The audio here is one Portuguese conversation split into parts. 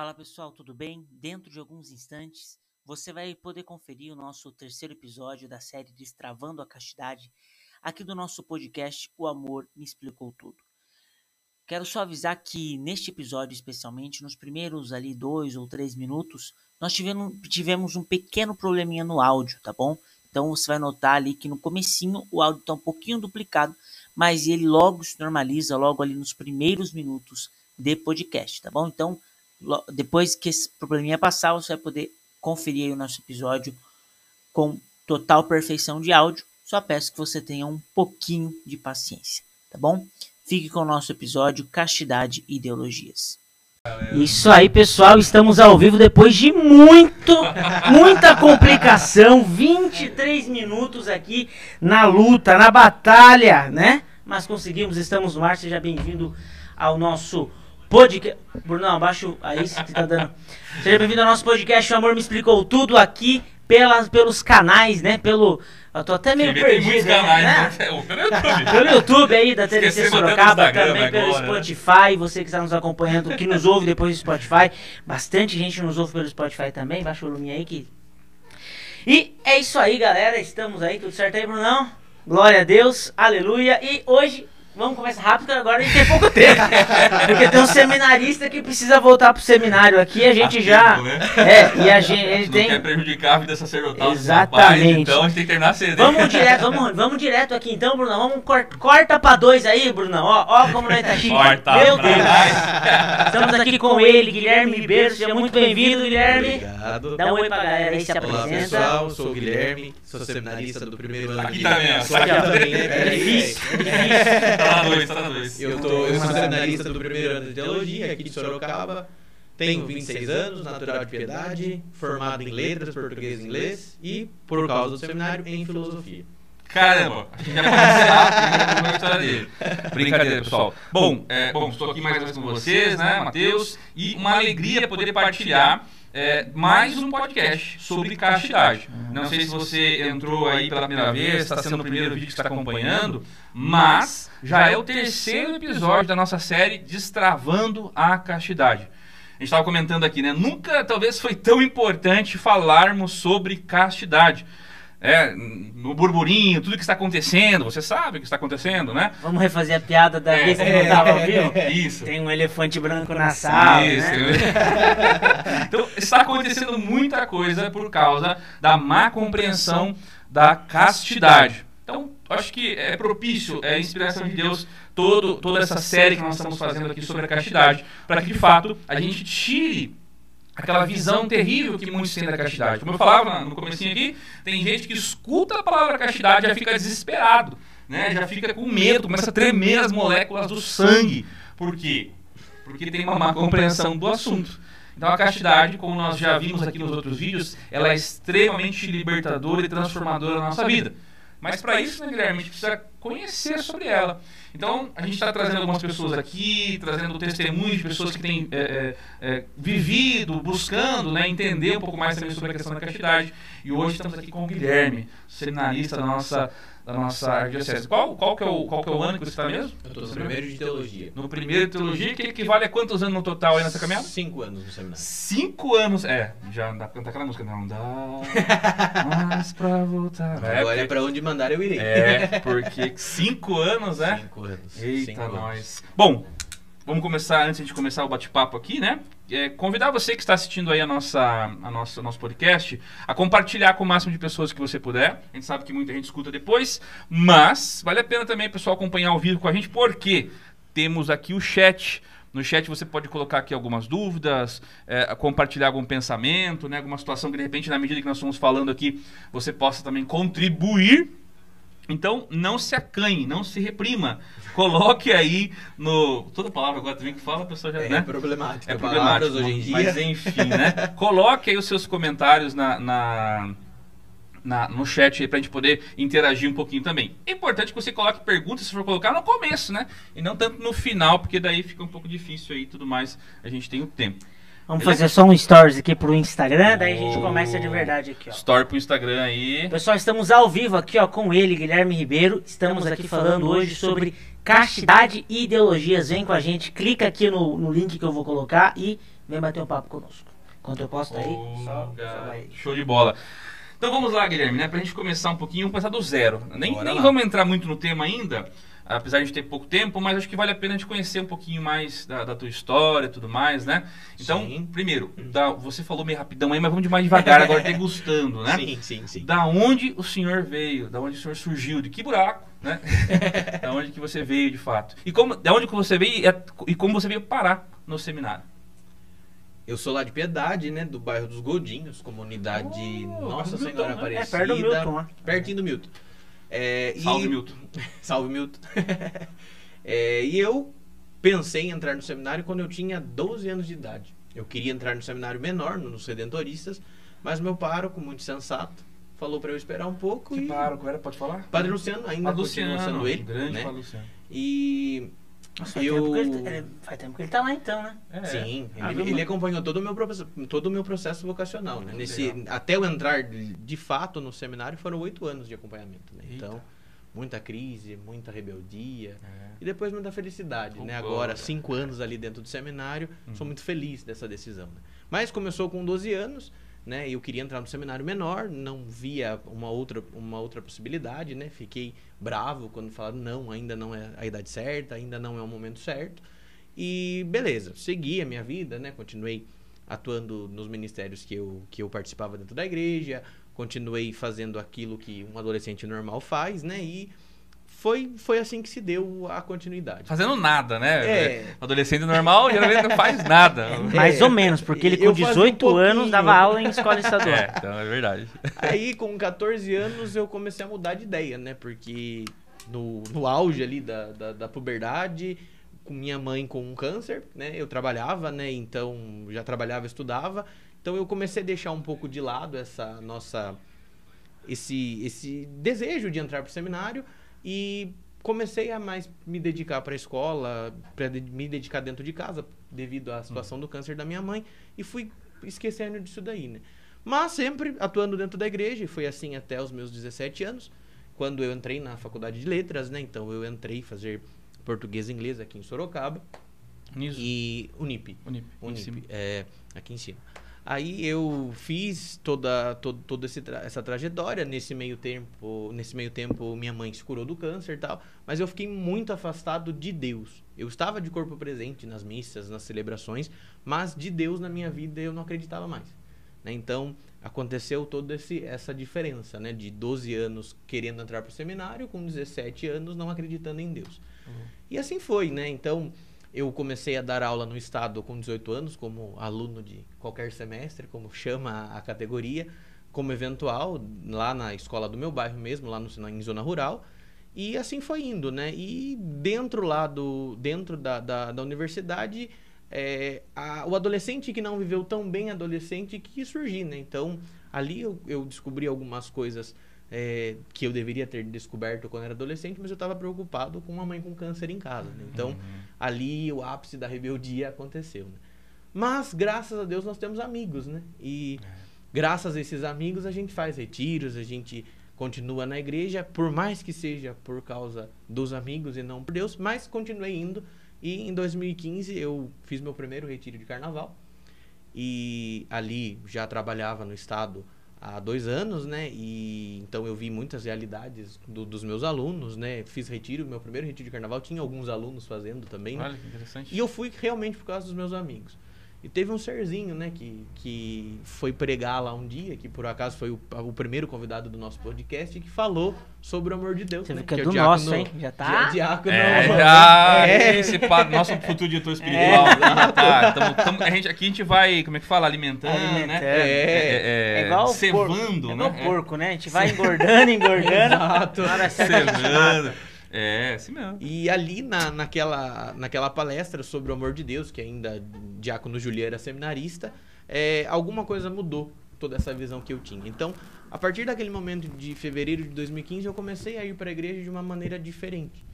Fala pessoal, tudo bem? Dentro de alguns instantes você vai poder conferir o nosso terceiro episódio da série Destravando a Castidade, aqui do nosso podcast O Amor Me Explicou Tudo. Quero só avisar que neste episódio, especialmente, nos primeiros ali dois ou três minutos, nós tivemos, tivemos um pequeno probleminha no áudio, tá bom? Então você vai notar ali que no comecinho o áudio está um pouquinho duplicado, mas ele logo se normaliza, logo ali nos primeiros minutos de podcast, tá bom? Então depois que esse probleminha passar, você vai poder conferir o nosso episódio com total perfeição de áudio. Só peço que você tenha um pouquinho de paciência, tá bom? Fique com o nosso episódio Castidade e Ideologias. Isso aí, pessoal, estamos ao vivo depois de muito, muita complicação, 23 minutos aqui na luta, na batalha, né? Mas conseguimos, estamos no ar, seja bem-vindo ao nosso podcast. Bruno, abaixo aí se tá dando. Seja bem-vindo ao nosso podcast. O amor me explicou tudo aqui pelas, pelos canais, né? Pelo. Eu tô até meio perdido. Canais, né? né? Pelo YouTube. pelo YouTube aí da TDC Sorocaba, também pelo agora, Spotify. Você que está nos acompanhando, que nos ouve depois do Spotify. Bastante gente nos ouve pelo Spotify também. Baixa o volume aí que. E é isso aí, galera. Estamos aí, tudo certo aí, Brunão? Glória a Deus, aleluia. E hoje Vamos começar rápido, agora a gente tem pouco tempo. Porque tem um seminarista que precisa voltar pro seminário aqui, a gente já. Né? É, e a gente, ele não tem. quer prejudicar a vida sacerdotal Exatamente. Rapaz, então a gente tem que terminar cedo. Vamos direto, vamos, vamos direto aqui então, Bruno. Vamos corta, corta pra dois aí, Bruno. Ó, ó como nós tá chique. Corta Meu Deus. Estamos aqui com ele, Guilherme Ribeiro. Seja muito bem-vindo, Guilherme. Obrigado. Dá um oi pra galera aí, se Olá, apresenta. pessoal, sou o Guilherme, sou seminarista do primeiro ano. Aqui também, ó. Aqui também, né? É difícil, é difícil. Tá na dois, tá na dois. Eu, tô, eu sou seminarista do primeiro ano de teologia aqui de Sorocaba. Tenho 26 anos, natural de piedade, formado em letras, português e inglês e, por causa do seminário, em filosofia. Caramba, a gente já pode encerrar a história dele. Brincadeira, pessoal. Bom, é, bom, estou aqui mais uma vez com vocês, né, Matheus? E uma alegria poder partilhar é, mais um podcast sobre castidade. Não sei se você entrou aí pela primeira vez, está sendo o primeiro vídeo que está acompanhando, mas já é o terceiro episódio da nossa série Destravando a Castidade. A gente estava comentando aqui, né? Nunca talvez foi tão importante falarmos sobre castidade é, no burburinho, tudo que está acontecendo, você sabe o que está acontecendo, né? Vamos refazer a piada da vez que não estava viu? Isso. Tem um elefante branco na sala, Isso. Né? então, está acontecendo muita coisa por causa da má compreensão da castidade. Então, acho que é propício, é inspiração de Deus, todo, toda essa série que nós estamos fazendo aqui sobre a castidade, para que, de fato, a gente tire aquela visão terrível que muitos têm da castidade. Como eu falava no comecinho aqui, tem gente que escuta a palavra castidade e já fica desesperado, né? já fica com medo, começa a tremer as moléculas do sangue. Por quê? Porque tem uma má compreensão do assunto. Então a castidade, como nós já vimos aqui nos outros vídeos, ela é extremamente libertadora e transformadora na nossa vida. Mas para isso, né, Guilherme, a gente precisa conhecer sobre ela. Então, a gente está trazendo algumas pessoas aqui, trazendo testemunhos de pessoas que têm é, é, é, vivido, buscando né, entender um pouco mais também sobre a questão da castidade. E hoje estamos aqui com o Guilherme, seminarista da nossa da nossa arquidiocese. Qual, qual, que é o, qual que é o ano que você está mesmo? Eu estou no primeiro de teologia. No primeiro de teologia, que equivale a quantos anos no total aí nessa caminhada? Cinco anos no seminário. Cinco anos, é. Já dá pra cantar aquela música, não dá mais pra voltar. É, Agora é pra onde mandar eu irei. É, porque cinco anos, né? Cinco anos. Eita, cinco nós. Anos. Bom, vamos começar, antes de começar o bate-papo aqui, né? É, convidar você que está assistindo aí a nossa, a nossa, nosso podcast a compartilhar com o máximo de pessoas que você puder. A gente sabe que muita gente escuta depois, mas vale a pena também, pessoal, acompanhar ao vivo com a gente, porque temos aqui o chat. No chat você pode colocar aqui algumas dúvidas, é, compartilhar algum pensamento, né, alguma situação que de repente, na medida que nós estamos falando aqui, você possa também contribuir então, não se acanhe, não se reprima. Coloque aí no. Toda palavra agora também que fala, a pessoa já. É né? problemático. É problemático hoje em dia. Mas enfim, né? Coloque aí os seus comentários na, na, na no chat aí pra gente poder interagir um pouquinho também. É importante que você coloque perguntas, se for colocar, no começo, né? E não tanto no final, porque daí fica um pouco difícil aí e tudo mais. A gente tem o tempo. Vamos fazer só um stories aqui pro Instagram, daí a gente começa de verdade aqui, ó. Story pro Instagram aí. Pessoal, estamos ao vivo aqui, ó, com ele, Guilherme Ribeiro. Estamos aqui falando hoje sobre Castidade e Ideologias. Vem com a gente, clica aqui no, no link que eu vou colocar e vem bater um papo conosco. Enquanto eu posto aí, Oh, só, só vai. Show de bola. Então vamos lá, Guilherme, né? Pra gente começar um pouquinho, vamos começar do zero. Nem, Bora nem lá. vamos entrar muito no tema ainda, apesar de a gente ter pouco tempo, mas acho que vale a pena a gente conhecer um pouquinho mais da, da tua história e tudo mais, né? Então, Sim. primeiro, da- você falou meio rapidão aí, mas vamos de mais devagar agora, degustando, né? Sim, sim, sim. Da onde o senhor veio? Da onde o senhor surgiu? De que buraco, né? da onde que você veio de fato? E como, da onde que você veio e, a- e como você veio parar no seminário? Eu sou lá de Piedade, né? Do bairro dos Godinhos, comunidade Oh, Nossa Senhora Milton, né? É Aparecida. perto do Milton lá. Pertinho do Milton. É, e- Salve, Milton. Salve, Milton. É, e eu pensei em entrar no seminário quando eu tinha 12 anos de idade. Eu queria entrar no seminário menor, no- nos Redentoristas, mas meu pároco, muito sensato, falou para eu esperar um pouco Que e... pároco era? Pode falar? Padre Luciano ainda Padre continua Luciano, sendo ele, grande né? Padre Luciano. E Nossa, faz, Eu- tempo que ele, tá- ele- faz tempo que ele tá lá então, né? É. Sim, Ah, ele, viu, ele acompanhou todo o meu processo, todo o meu processo vocacional, né? Nesse, legal. até eu entrar de fato no seminário foram oito anos de acompanhamento, né? Eita. Então, muita crise, muita rebeldia É. e depois muita felicidade, né? Agora, cinco anos ali dentro do seminário, Uhum. sou muito feliz dessa decisão. Né? Mas começou com 12 anos, né? Eu queria entrar no seminário menor, não via uma outra, uma outra possibilidade, né? Fiquei bravo quando falaram não, ainda não é a idade certa, ainda não é o momento certo. E beleza, segui a minha vida, né? Continuei atuando nos ministérios que eu, que eu participava dentro da igreja, continuei fazendo aquilo que um adolescente normal faz, né? E foi, foi assim que se deu a continuidade. Fazendo nada, né? É. Adolescente normal geralmente não faz nada. Mais ou menos, porque ele com Eu fazia um 18 anos dava aula em escola estadual. É, então é verdade. Aí, com 14 anos, eu comecei a mudar de ideia, né? Porque no, no auge ali da, da, da puberdade, com minha mãe com um câncer, né? Eu trabalhava, né? Então, já trabalhava, estudava. Então, eu comecei a deixar um pouco de lado essa nossa... Esse, esse desejo de entrar pro seminário e comecei a mais me dedicar para a escola, para me dedicar dentro de casa, devido à situação do câncer da minha mãe, e fui esquecendo disso daí, né? Mas sempre atuando dentro da igreja, e foi assim até os meus 17 anos, quando eu entrei na faculdade de letras, né? Então eu entrei fazer português e inglês aqui em Sorocaba Nisso. e Unip. Unip. em. Unip, é, aqui em cima. Aí eu fiz toda, todo, toda essa trajetória nesse meio tempo. Nesse meio tempo, minha mãe se curou do câncer e tal. Mas eu fiquei muito afastado de Deus. Eu estava de corpo presente nas missas, nas celebrações, mas de Deus na minha vida eu não acreditava mais. né? Então aconteceu toda esse, essa diferença, né? De 12 anos querendo entrar para o seminário, com 17 anos não acreditando em Deus. E assim foi, né? Então, eu comecei a dar aula no estado com 18 anos, como aluno de qualquer semestre, como chama a categoria, como eventual, lá na escola do meu bairro mesmo, lá no, em zona rural. E assim foi indo, né? E dentro lá do, dentro da, da, da universidade, é, a- o adolescente que não viveu tão bem adolescente quis surgir, né? Então, ali eu, eu descobri algumas coisas é, que eu deveria ter descoberto quando era adolescente, mas eu estava preocupado com uma mãe com câncer em casa, né? Então, ali o ápice da rebeldia aconteceu, né? Mas, graças a Deus, nós temos amigos, né? E graças a esses amigos a gente faz retiros, a gente continua na igreja, por mais que seja por causa dos amigos e não por Deus, mas continuei indo. E em 2015 eu fiz meu primeiro retiro de carnaval. E ali já trabalhava no estado há dois anos, né? E então eu vi muitas realidades do- dos meus alunos, né? Fiz retiro, meu primeiro retiro de carnaval tinha alguns alunos fazendo também. né? Olha que interessante. E eu fui realmente por causa dos meus amigos. E teve um serzinho, né, que, que foi pregar lá um dia, que por acaso foi o, o primeiro convidado do nosso podcast, que falou sobre o amor de Deus. Você né? viu que é é do o diácono- nosso, hein? Já tá? dia- diácono- É, já, É. esse nosso futuro diretor espiritual. já tá, tamo- tamo- a gente, aqui a gente vai, como é que fala? Alimentando, Alimentando. né? É, É igual o cevando, porco. É né? igual o porco, né? A gente vai engordando, engordando. Exato. Cevando. É, assim mesmo. E ali na, naquela, naquela palestra sobre o amor de Deus, que ainda Diácono Juliano era seminarista, é, alguma coisa mudou toda essa visão que eu tinha. Então, a partir daquele momento de fevereiro de 2015, eu comecei a ir para a igreja de uma maneira diferente.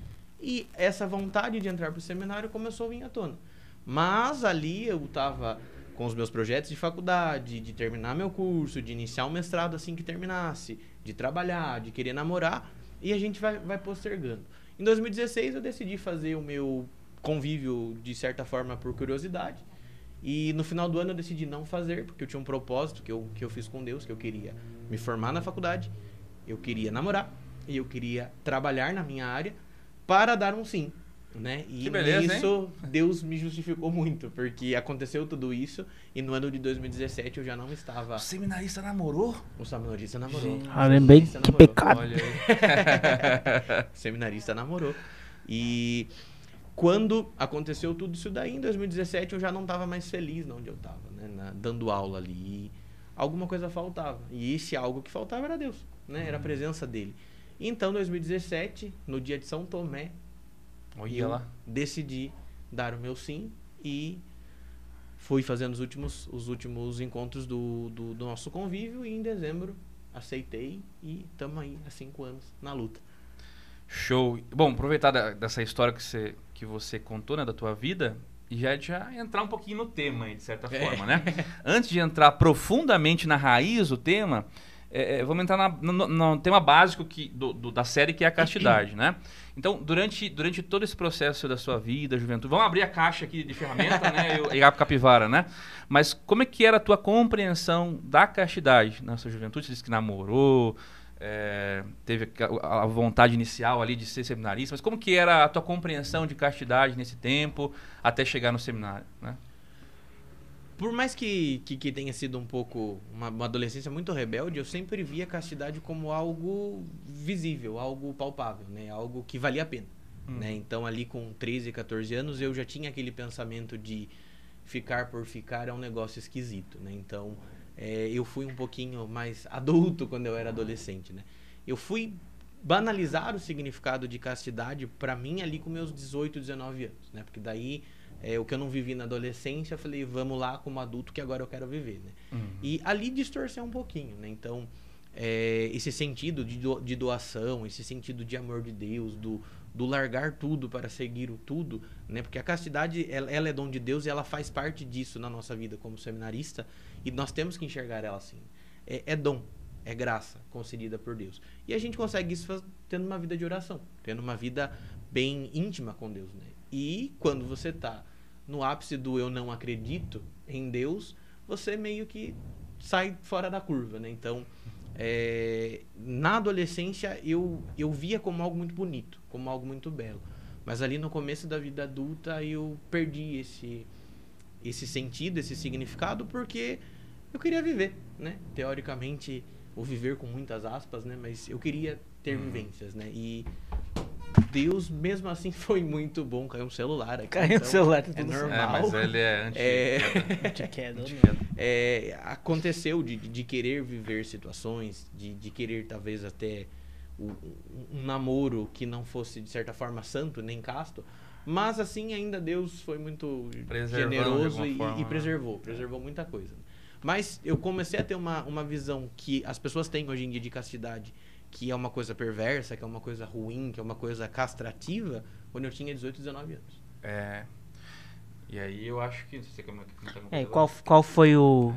E essa vontade de entrar para o seminário começou a vir à tona. Mas ali eu estava com os meus projetos de faculdade, de terminar meu curso, de iniciar o mestrado assim que terminasse, de trabalhar, de querer namorar, e a gente vai, vai postergando. Em 2016 eu decidi fazer o meu convívio de certa forma por curiosidade. E no final do ano eu decidi não fazer, porque eu tinha um propósito que eu, que eu fiz com Deus, que eu queria me formar na faculdade, eu queria namorar e eu queria trabalhar na minha área para dar um sim. Né? E Que beleza, nisso Deus me justificou muito, porque aconteceu tudo isso e no ano de 2017 eu já não estava. O seminarista namorou? O seminarista namorou. Ah, lembrei que namorou. pecado. Olha aí. O seminarista namorou. E quando aconteceu tudo isso daí, em 2017, eu já não estava mais feliz onde eu estava, né? na- dando aula ali. E alguma coisa faltava. E esse algo que faltava era Deus, né? Era a presença dele. Então, em 2017, no dia de São Tomé, Olha eu lá. decidi dar o meu sim e fui fazendo os últimos, os últimos encontros do, do, do nosso convívio e em dezembro aceitei e estamos aí há cinco anos na luta. Show. Bom, aproveitar da- dessa história que você, que você contou, né, da tua vida, e já, já entrar um pouquinho no tema, de certa É. forma, né? Antes de entrar profundamente na raiz do tema, é, é, vamos entrar na- no, no- tema básico que, do, do- da série, que é a castidade, né? Então, durante, durante todo esse processo da sua vida, juventude, vamos abrir a caixa aqui de ferramenta, né? E a capivara, né? Mas como é que era a tua compreensão da castidade na sua juventude? Você disse que namorou, é, teve a a vontade inicial ali de ser seminarista, mas como que era a tua compreensão de castidade nesse tempo até chegar no seminário, né? Por mais que, que, que tenha sido um pouco uma, uma adolescência muito rebelde, eu sempre via a castidade como algo visível, algo palpável, né? Algo que valia a pena, Hum. né? Então ali com 13, 14 anos eu já tinha aquele pensamento de ficar por ficar é um negócio esquisito, né? Então é, eu fui um pouquinho mais adulto quando eu era adolescente, né? Eu fui banalizar o significado de castidade para mim ali com meus 18, 19 anos, né? Porque daí é, o que eu não vivi na adolescência, eu falei, vamos lá como adulto que agora eu quero viver, né? Uhum. E ali distorceu um pouquinho, né? Então, é, esse sentido de, do- de doação, esse sentido de amor de Deus, do, do largar tudo para seguir o tudo, né? Porque a castidade, ela, ela é dom de Deus e ela faz parte disso na nossa vida como seminarista e nós temos que enxergar ela assim. É, é dom, é graça concedida por Deus. E a gente consegue isso tendo uma vida de oração, tendo uma vida bem íntima com Deus, né? E quando você tá no ápice do eu não acredito em Deus, você meio que sai fora da curva, né? Então, é, na adolescência eu, eu via como algo muito bonito, como algo muito belo. Mas ali no começo da vida adulta eu perdi esse, esse sentido, esse significado, porque eu queria viver, né? Teoricamente, o viver com muitas aspas, né? Mas eu queria ter Uhum. vivências, né? E Deus, mesmo assim, foi muito bom. Caiu um celular aqui. Caiu então celular, tá É tudo certo. É, normal. mas ele é anti... É. Te quero, anti- É, aconteceu de, de querer viver situações, de, de querer talvez até um, um namoro que não fosse de certa forma santo nem casto, mas assim ainda Deus foi muito Preservando generoso e, forma, e né? preservou, preservou muita coisa. Mas eu comecei a ter uma, uma visão que as pessoas têm hoje em dia de castidade, que é uma coisa perversa, que é uma coisa ruim, que é uma coisa castrativa, quando eu tinha 18, 19 anos. É. E aí eu acho que... Você quer É, coisa? qual, qual foi o,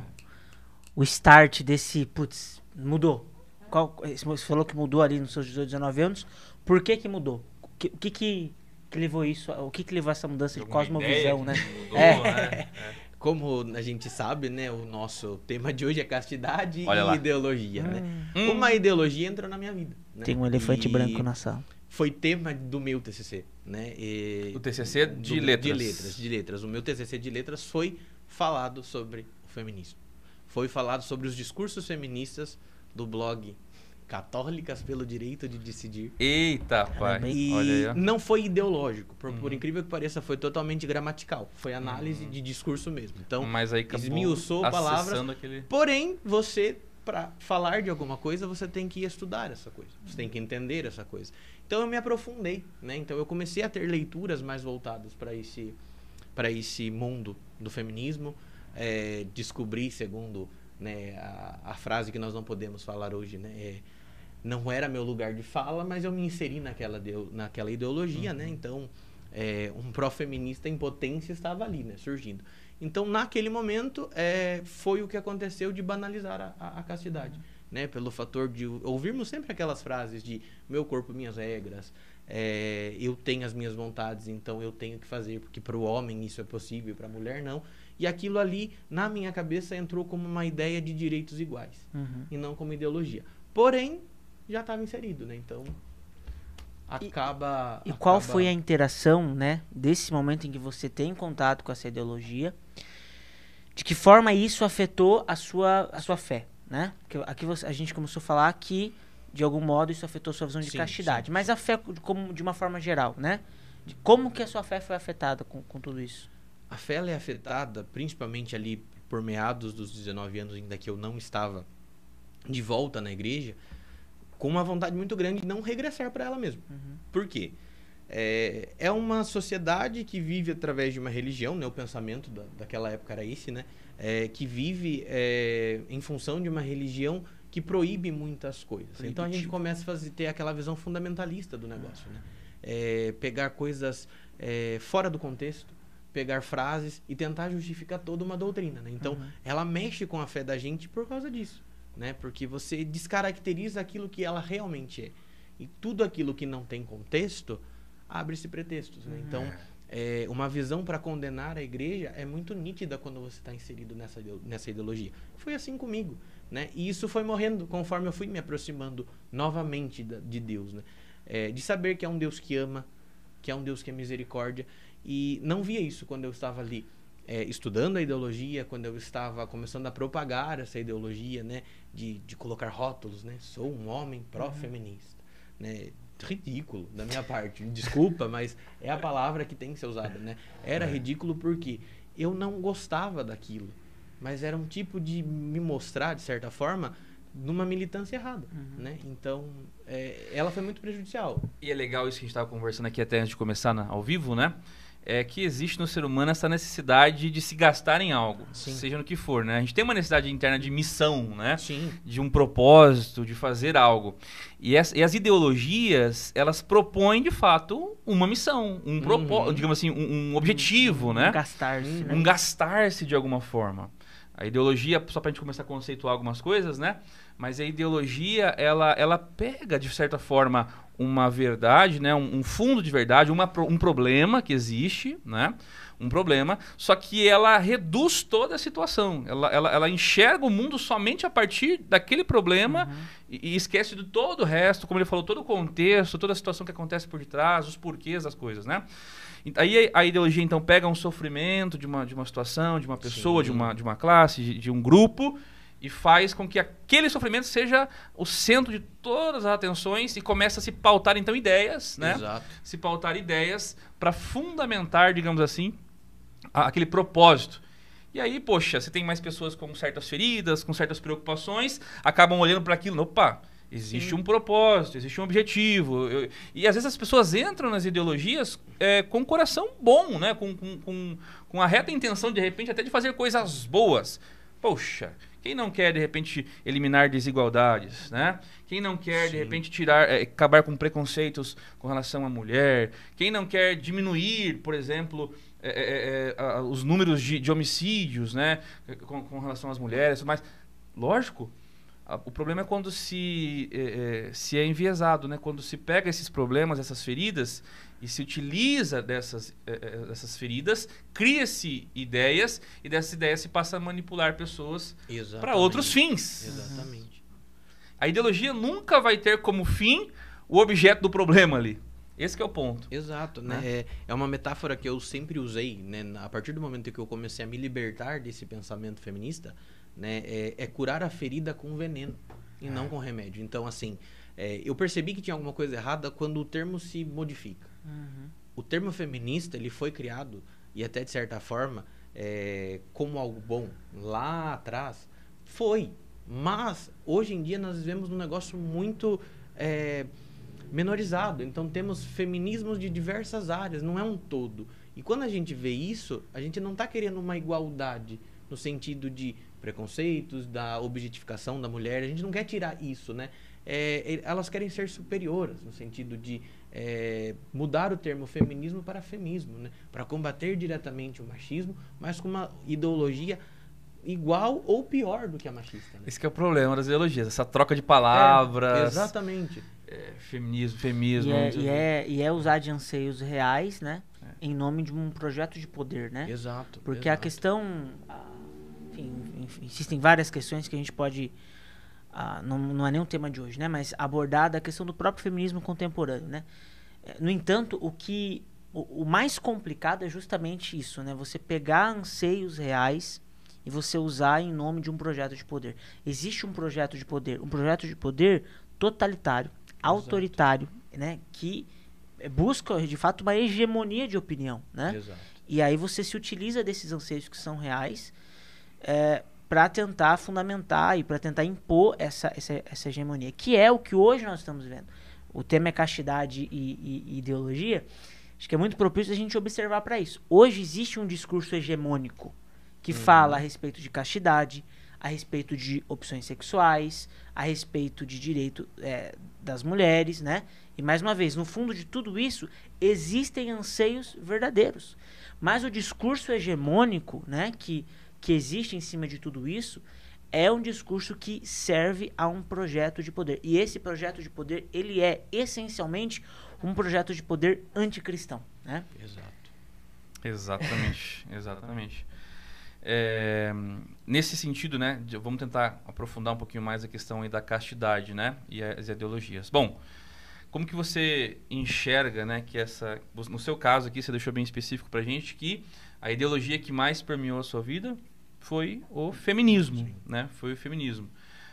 o start desse. Putz, mudou. Qual, você falou que mudou ali nos seus 18, 19 anos. Por que que mudou? O que, que, que, levou isso? O que, que levou essa mudança de cosmovisão, né? mudou, É. né? Como a gente sabe, né, o nosso tema de hoje é castidade Olha e lá. ideologia, né? Hum. Uma ideologia entrou na minha vida. né? Tem um elefante E branco na sala. Foi tema do meu TCC, né? E- O TCC de do- letras. De letras, de letras. O meu TCC de letras foi falado sobre o feminismo. Foi falado sobre os discursos feministas do blog Católicas pelo Direito de Decidir. Eita, pai. E Olha aí, não foi ideológico, por, por Uhum. incrível que pareça, foi totalmente gramatical. Foi análise de discurso mesmo. Então, Mas aí acabou esmiuçou palavras. acessando aquele... Porém, você, para falar de alguma coisa, você tem que estudar essa coisa. Você tem que entender essa coisa. Então eu me aprofundei, né? Então eu comecei a ter leituras mais voltadas para esse, para esse mundo do feminismo. É, descobri, segundo né, a, a frase que nós não podemos falar hoje, né? é, não era meu lugar de fala, mas eu me inseri naquela, deo- naquela ideologia, né? Então, é, um pró-feminista em potência estava ali, né? Surgindo. Então, naquele momento, é, foi o que aconteceu de banalizar a, a- a castidade. né? Pelo fator de ouvirmos sempre aquelas frases de meu corpo, minhas regras, é, eu tenho as minhas vontades, então eu tenho que fazer, porque para o homem isso é possível, para a mulher não. E aquilo ali, na minha cabeça, entrou como uma ideia de direitos iguais, Uhum. e não como ideologia. Porém, já estava inserido, né? Então, acaba... E qual acaba- foi a interação, né, desse momento em que você tem contato com essa ideologia? De que forma isso afetou a sua, a sua fé, né? Porque aqui você- a gente começou a falar que, de algum modo, isso afetou a sua visão de Sim, castidade. sim, Mas a fé como de uma forma geral, né? De como que a sua fé foi afetada com, com tudo isso? A fé é afetada, principalmente ali por meados dos 19 anos, ainda que eu não estava de volta na igreja, com uma vontade muito grande de não regressar para ela mesmo. Por quê? É, é uma sociedade que vive através de uma religião, né? O pensamento da, daquela época era esse, né? É, que vive é, em função de uma religião que proíbe muitas coisas. Então a gente Proibitivo. começa a fazer, ter aquela visão fundamentalista do negócio, né? É, pegar coisas é, fora do contexto, pegar frases e tentar justificar toda uma doutrina, né? Então Uhum. ela mexe com a fé da gente por causa disso, né? Porque você descaracteriza aquilo que ela realmente é. E tudo aquilo que não tem contexto abre-se pretextos, né? Então, é, uma visão para condenar a igreja é muito nítida quando você está inserido nessa, nessa ideologia. Foi assim comigo, né? E isso foi morrendo conforme eu fui me aproximando novamente da- de Deus, né? É, de saber que é um Deus que ama, que é um Deus que é misericórdia. E não via isso quando eu estava ali é, estudando a ideologia, quando eu estava começando a propagar essa ideologia, né? De, de colocar rótulos, né? Sou um homem pró-feminista, né? Ridículo da minha parte, desculpa, mas é a palavra que tem que ser usada, né? Era ridículo porque eu não gostava daquilo, mas era um tipo de me mostrar, de certa forma, numa militância errada, né? Então, é, ela foi muito prejudicial. E é legal isso que a gente estava conversando aqui até antes de começar na- ao vivo, né? É que existe no ser humano essa necessidade de se gastar em algo, Sim. seja no que for, né? A gente tem uma necessidade interna de missão, né? Sim. De um propósito, de fazer algo. E as, e as ideologias, elas propõem, de fato, uma missão, um propósito, Uhum. digamos assim, um, um objetivo, né? Gastar-se, né? um gastar-se de alguma forma. A ideologia, só para a gente começar a conceituar algumas coisas, né? Mas a ideologia, ela, ela pega, de certa forma, uma verdade, né? Um, um fundo de verdade, uma, um problema que existe, né? Um problema, só que ela reduz toda a situação. Ela, ela, ela enxerga o mundo somente a partir daquele problema e, e esquece de todo o resto, como ele falou, todo o contexto, toda a situação que acontece por detrás, os porquês das coisas, né? Aí a ideologia então pega um sofrimento de uma, de uma situação, de uma pessoa, de uma, de uma classe, de, de um grupo, e faz com que aquele sofrimento seja o centro de todas as atenções e começa a se pautar então ideias, né? Exato. Se pautar ideias para fundamentar, digamos assim, a- aquele propósito. E aí, poxa, você tem mais pessoas com certas feridas, com certas preocupações, acabam olhando para aquilo, opa, existe Sim. um propósito, existe um objetivo. Eu- e às vezes as pessoas entram nas ideologias é, com um coração bom, né? Com, com, com, com a reta intenção, de repente, até de fazer coisas boas. Poxa, quem não quer, de repente, eliminar desigualdades, né? Quem não quer, de Sim. repente, tirar, é, acabar com preconceitos com relação à mulher? Quem não quer diminuir, por exemplo, é, é, os números de, de homicídios, né? Com, com relação às mulheres, mas lógico. O problema é quando se, é, é, se é enviesado, né? Quando se pega esses problemas, essas feridas, e se utiliza dessas, é, é, dessas feridas, cria-se ideias, e dessas ideias se passa a manipular pessoas para outros fins. Exatamente. A ideologia nunca vai ter como fim o objeto do problema ali. Esse é o ponto. Exato, né? É, é uma metáfora que eu sempre usei, né? A partir do momento que eu comecei a me libertar desse pensamento feminista, né? É, é curar a ferida com veneno e não com remédio. Então, assim, é, eu percebi que tinha alguma coisa errada quando o termo se modifica. Uhum. O termo feminista, ele foi criado, e até de certa forma, é, como algo bom lá atrás, foi. Mas, hoje em dia, nós vivemos num negócio muito é, menorizado. Então, temos feminismos de diversas áreas, não é um todo. E quando a gente vê isso, a gente não está querendo uma igualdade no sentido de preconceitos, da objetificação da mulher. A gente não quer tirar isso, né? É, elas querem ser superioras, no sentido de é, mudar o termo feminismo para feminismo, né? Para combater diretamente o machismo, mas com uma ideologia igual ou pior do que a machista. Né? Esse que é o problema das ideologias, essa troca de palavras. É, exatamente. É, feminismo, feminismo. E é, e, é, e é usar de anseios reais, né? Em nome de um projeto de poder, né? Exato. Porque a exato. questão. Enfim, enfim, existem várias questões que a gente pode. ah, não, não é nem um tema de hoje, né? Mas abordar da questão do próprio feminismo contemporâneo, né? Eh, No entanto, o que. O, o mais complicado é justamente isso, né? Você pegar anseios reais e você usar em nome de um projeto de poder. Existe um projeto de poder, um projeto de poder totalitário, autoritário, né? Que busca, de fato, uma hegemonia de opinião, né? Exato. E aí você se utiliza desses anseios que são reais para tentar fundamentar e para tentar impor essa, essa, essa hegemonia, que é o que hoje nós estamos vendo. O tema é castidade e, e- e ideologia. Acho que é muito propício a gente observar para isso. Hoje existe um discurso hegemônico que fala a respeito de castidade, a respeito de opções sexuais, a respeito de direito eh, das mulheres, né? E mais uma vez, no fundo de tudo isso, existem anseios verdadeiros. Mas o discurso hegemônico, né, que, que existe em cima de tudo isso, é um discurso que serve a um projeto de poder. E esse projeto de poder, ele é essencialmente um projeto de poder anticristão, né? Exato. Exatamente, exatamente. É, nesse sentido, né, vamos tentar aprofundar um pouquinho mais a questão aí da castidade, né, e as ideologias. Bom, como que você enxerga, né, que essa, no seu caso aqui, você deixou bem específico pra gente que a ideologia que mais permeou a sua vida foi o feminismo, né, foi o feminismo.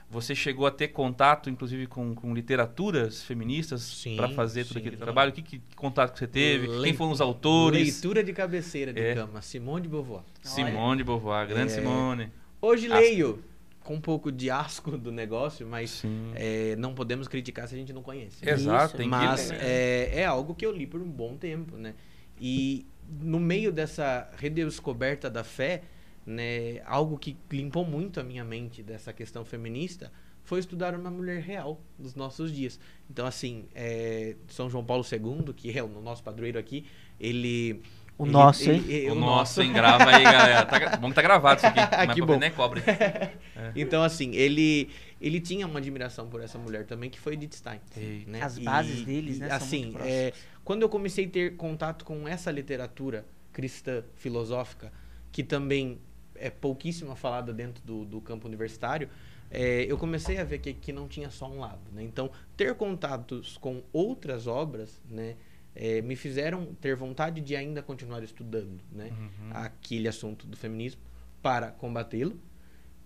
Você chegou a ter contato, inclusive, com, com literaturas feministas Sim, para fazer todo sim. aquele trabalho? Que, que, que contato que você teve? Quem foram os autores? Leitura de cabeceira de É. cama, Simone de Beauvoir. Simone de Beauvoir, grande É. Simone. Hoje Asco. leio com um pouco de asco do negócio, mas Sim. é, não podemos criticar se a gente não conhece. Exato, Isso, tem Mas que é, é algo que eu li por um bom tempo, né? E no meio dessa redescoberta da fé, né, algo que limpou muito a minha mente dessa questão feminista foi estudar uma mulher real dos nossos dias. Então, assim, é, São João Paulo II, que é o nosso padroeiro aqui, ele... O ele- nosso, ele- hein? ele- o nosso, hein? Grava aí, galera. Tá, bom que tá gravado isso aqui. Mas Que pra bom. nem cobra. Então, assim, ele, ele tinha uma admiração por essa mulher também, que foi Edith Stein. Ei. né? As bases deles, né, Assim, é, quando eu comecei a ter contato com essa literatura cristã, filosófica, que também é pouquíssima falada dentro do, do campo universitário, é, eu comecei a ver que, que não tinha só um lado. Né? Então, ter contatos com outras obras, né, é, me fizeram ter vontade de ainda continuar estudando, né, Uhum. aquele assunto do feminismo para combatê-lo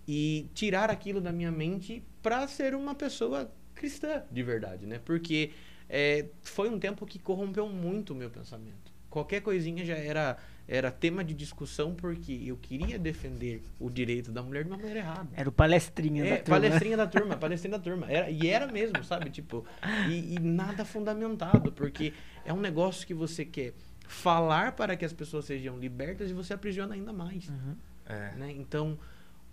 e tirar aquilo da minha mente para ser uma pessoa cristã de verdade, né? Porque é, foi um tempo que corrompeu muito o meu pensamento. Qualquer coisinha já era era tema de discussão porque eu queria defender o direito da mulher de uma maneira errada. Era o palestrinha É, da turma. palestrinha da turma, palestrinha da turma. Era, e era mesmo, sabe? Tipo, e, e nada fundamentado, porque é um negócio que você quer falar para que as pessoas sejam libertas e você aprisiona ainda mais. Uhum. É. né? Então,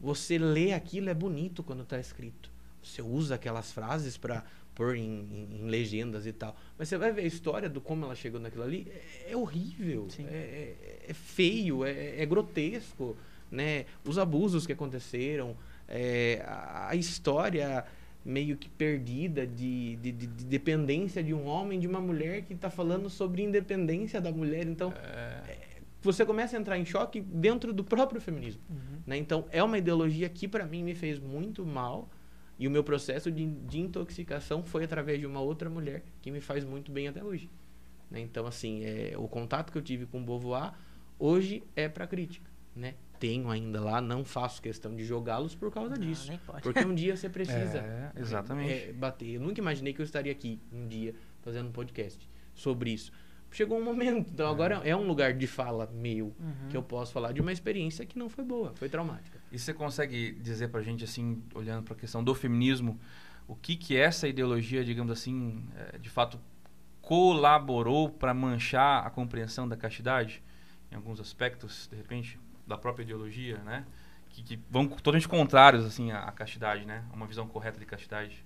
você lê aquilo, é bonito quando está escrito. Você usa aquelas frases para pôr em, em- em legendas e tal. Mas você vai ver a história do como ela chegou naquilo ali, é, é horrível, é, é- é feio, é, é grotesco, né? Os abusos que aconteceram, é, a, a história meio que perdida de, de, de- de dependência de um homem, de uma mulher que está falando sobre independência da mulher. Então, você começa a entrar em choque dentro do próprio feminismo. Uhum. Né? Então, é uma ideologia que, para mim, me fez muito mal. E o meu processo de, de intoxicação foi através de uma outra mulher que me faz muito bem até hoje. Né? Então, assim, é, o contato que eu tive com o Beauvoir hoje é para crítica. Né? Tenho ainda lá, não faço questão de jogá-los por causa Não, disso. Porque um dia você precisa É, exatamente. é, bater. Eu nunca imaginei que eu estaria aqui um dia fazendo um podcast sobre isso. Chegou um momento, então agora é um lugar de fala meu, Uhum. que eu posso falar de uma experiência que não foi boa, foi traumática. E você consegue dizer pra gente, assim, olhando pra questão do feminismo, o que que essa ideologia, digamos assim, é, de fato colaborou para manchar a compreensão da castidade? Em alguns aspectos, de repente, da própria ideologia, né? Que, que vão totalmente contrários, assim, à, à castidade, né? A uma visão correta de castidade.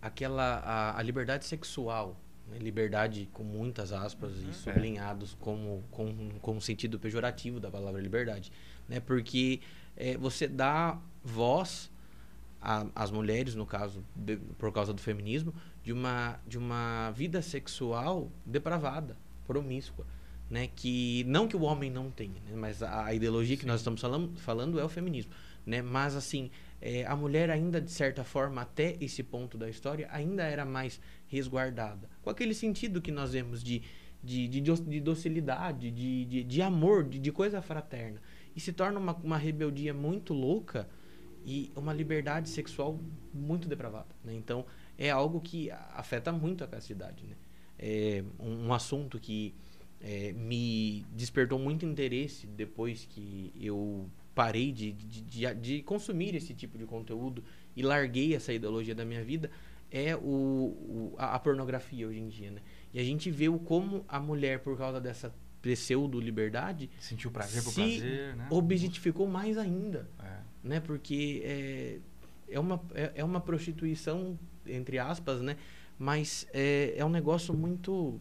Aquela, a, a liberdade sexual? Liberdade com muitas aspas Uhum. e sublinhados como, com, com o sentido pejorativo da palavra liberdade, né? Porque é, você dá voz às mulheres, no caso, de, por causa do feminismo, de uma, de uma vida sexual depravada, promíscua. Né, que não que o homem não tenha, né, mas a, a ideologia Sim. que nós estamos falando, falando é o feminismo, né? Mas assim, é, a mulher ainda de certa forma até esse ponto da história ainda era mais resguardada, com aquele sentido que nós vemos de de, de, de docilidade, de, de, de amor, de, de coisa fraterna. E se torna uma, uma rebeldia muito louca e uma liberdade sexual muito depravada. Né? Então, é algo que afeta muito a castidade. Né? É um, um assunto que é, me despertou muito interesse depois que eu parei de, de, de, de, consumir esse tipo de conteúdo e larguei essa ideologia da minha vida é o, o a, a, pornografia hoje em dia, né? E a gente vê o como a mulher, por causa dessa pseudo-liberdade... Sentiu prazer por prazer, né? objetificou mais ainda. É. Né? Porque é, é, uma, é, é, uma prostituição, entre aspas, né? Mas é, é um negócio muito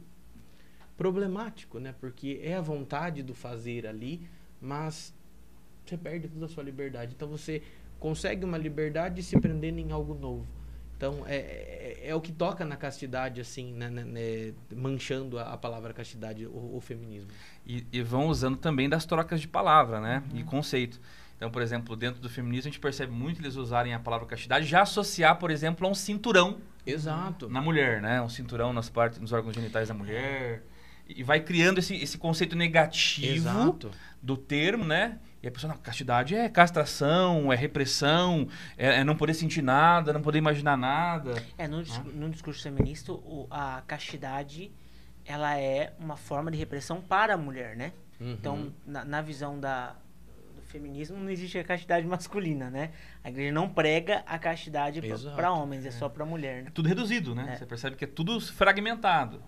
problemático, né? Porque é a vontade do fazer ali, mas você perde toda a sua liberdade. Então você consegue uma liberdade se prendendo em algo novo. Então, é, é, é, o que toca na castidade, assim, né, né, né manchando a, a, palavra castidade, o, o feminismo. E, e, vão usando também das trocas de palavra, né? Uhum. E conceito. Então, por exemplo, dentro do feminismo, a gente percebe muito eles usarem a palavra castidade, já associar, por exemplo, a um cinturão. Exato. Na mulher, né? Um cinturão nas partes, nos órgãos genitais da mulher. E vai criando esse, esse conceito negativo Exato. do termo, né? E a pessoa, não, castidade é castração, é repressão, é, é, não poder sentir nada, não poder imaginar nada. É, no, discurso, no discurso feminista, o, a castidade, ela é uma forma de repressão para a mulher, né? Uhum. Então, na, na visão da, do feminismo, não existe a castidade masculina, né? A igreja não prega a castidade para homens, é, é, só para mulher, né? É tudo reduzido, né? É. Você percebe que é tudo fragmentado.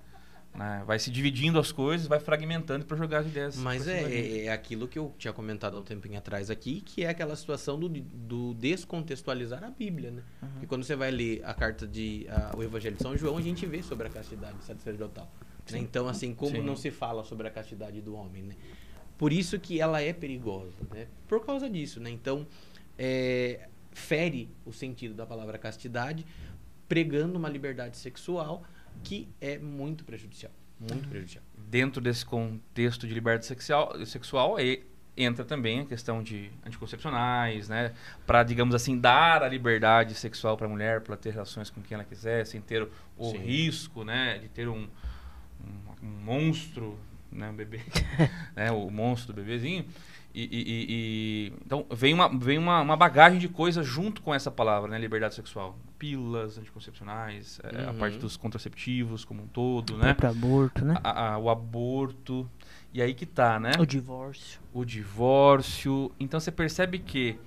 Né? Vai se dividindo as coisas, vai fragmentando para jogar as ideias. Mas é, é, é, aquilo que eu tinha comentado há um tempinho atrás aqui, que é aquela situação do, do descontextualizar a Bíblia, né? Uhum. E quando você vai ler a carta de a, o Evangelho de São João, a gente vê sobre a castidade sacerdotal. Né? Então, assim, como Sim. não se fala sobre a castidade do homem, né? Por isso que ela é perigosa, né? Por causa disso, né? Então, é, fere o sentido da palavra castidade, pregando uma liberdade sexual que é muito prejudicial. Muito uhum. prejudicial. Dentro desse contexto de liberdade sexual, sexual entra também a questão de anticoncepcionais, né? Para, digamos assim, dar a liberdade sexual para a mulher, para ter relações com quem ela quiser, sem ter o, risco, né? De ter um, um, um monstro, né? Um bebê, né? O monstro do bebezinho. E, e, e, então vem, uma, vem uma, uma bagagem de coisas junto com essa palavra, né? Liberdade sexual. Pílulas anticoncepcionais, uhum. é, a parte uhum. dos contraceptivos como um todo, né? O aborto, né? A, a, o aborto. E aí que tá, né? O divórcio. O divórcio. Então você percebe que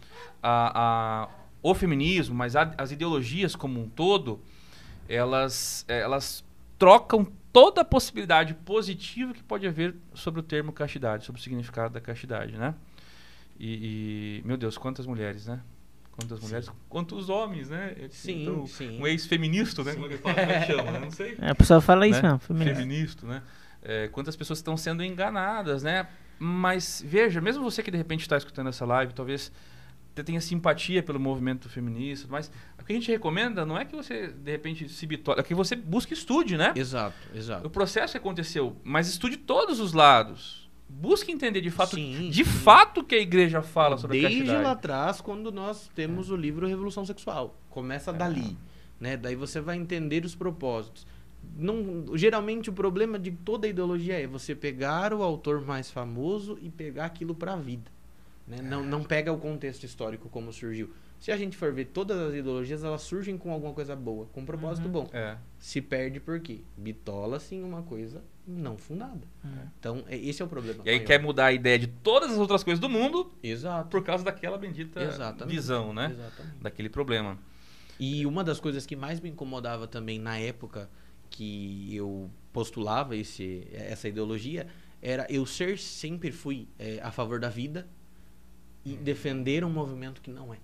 a, a, o feminismo, mas a, as ideologias como um todo, elas, elas trocam toda a possibilidade positiva que pode haver sobre o termo castidade, sobre o significado da castidade, né? E, e meu Deus, quantas mulheres, né? Quantas sim. mulheres, quantos homens, né? Sim, então, sim. Um ex-feminista, né? Como é que fala, chama, né? Não sei. É, a pessoa fala isso né? mesmo, feminista. feminista né? É, quantas pessoas estão sendo enganadas, né? Mas veja, mesmo você que de repente está escutando essa live, talvez tenha simpatia pelo movimento feminista, mas o que a gente recomenda não é que você, de repente, se bitole, é que você busque estude, né? Exato, exato. O processo que aconteceu, mas estude todos os lados. Busque entender de fato, sim, de sim. fato que a igreja fala sobre Desde castidade. Desde lá atrás, quando nós temos é. o livro Revolução Sexual. Começa é. dali, né? Daí você vai entender os propósitos. Não, geralmente o problema de toda ideologia é você pegar o autor mais famoso e pegar aquilo para a vida. Né? Não, não pega o contexto histórico como surgiu. Se a gente for ver todas as ideologias, elas surgem com alguma coisa boa, com um propósito uhum. bom. É. Se perde por quê? Bitola, sim, uma coisa não fundada. Uhum. Então, é, esse é o problema. E aí quer mudar a ideia de todas as outras coisas do mundo Exato. por causa daquela bendita Exatamente. visão, né? Exatamente. Daquele problema. E uma das coisas que mais me incomodava também na época que eu postulava esse, essa ideologia era eu ser sempre fui é, a favor da vida e defender um movimento que não é.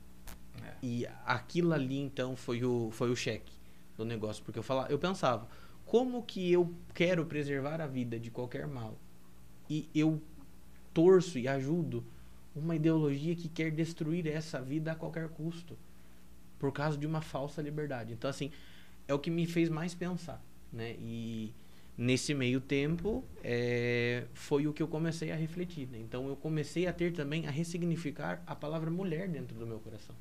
E aquilo ali então foi o foi o cheque do negócio, porque eu falava, eu pensava, como que eu quero preservar a vida de qualquer mal e eu torço e ajudo uma ideologia que quer destruir essa vida a qualquer custo, por causa de uma falsa liberdade. Então, assim, é o que me fez mais pensar, né? E nesse meio tempo é, foi o que eu comecei a refletir. Né? Então, eu comecei a ter também a ressignificar a palavra mulher dentro do meu coração,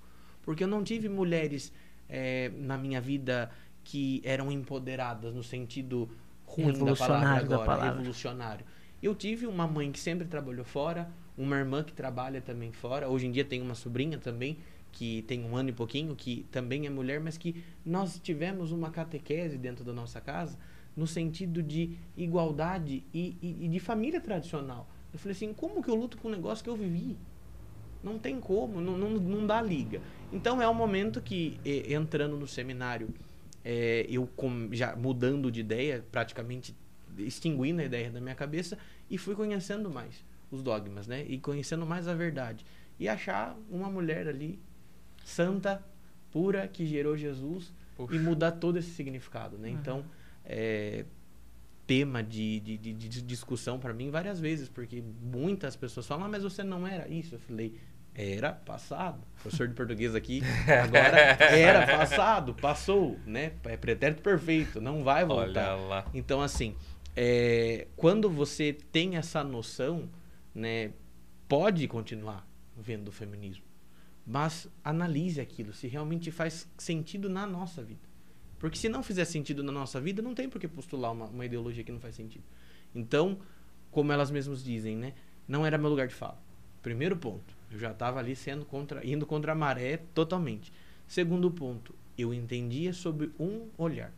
porque eu não tive mulheres é, na minha vida que eram empoderadas no sentido ruim da palavra agora, da palavra. revolucionário. Eu tive uma mãe que sempre trabalhou fora, uma irmã que trabalha também fora. Hoje em dia tem uma sobrinha também que tem um ano e pouquinho que também é mulher, mas que nós tivemos uma catequese dentro da nossa casa no sentido de igualdade e, e, e de família tradicional. Eu falei assim, como que eu luto com um negócio que eu vivi? Não tem como, não, não, não dá liga. Então é o momento que, entrando no seminário, é, eu com, já mudando de ideia, praticamente extinguindo a ideia da minha cabeça e fui conhecendo mais os dogmas, né? E conhecendo mais a verdade. E achar uma mulher ali santa, pura, que gerou Jesus e mudar todo esse significado, né? Uhum. Então, é tema de, de, de, de discussão para mim várias vezes, porque muitas pessoas falam, ah, mas você não era isso. Eu falei, era passado. Professor de português aqui, agora era passado, passou, né? É pretérito perfeito, não vai voltar. Olha lá. Então, assim, é, quando você tem essa noção, né, pode continuar vendo o feminismo, mas analise aquilo, se realmente faz sentido na nossa vida. Porque se não fizer sentido na nossa vida, não tem por que postular uma, uma ideologia que não faz sentido. Então, como elas mesmas dizem, né, não era meu lugar de fala. Primeiro ponto, eu já estava ali sendo contra, indo contra a maré totalmente. Segundo ponto, eu entendia sobre um olhar.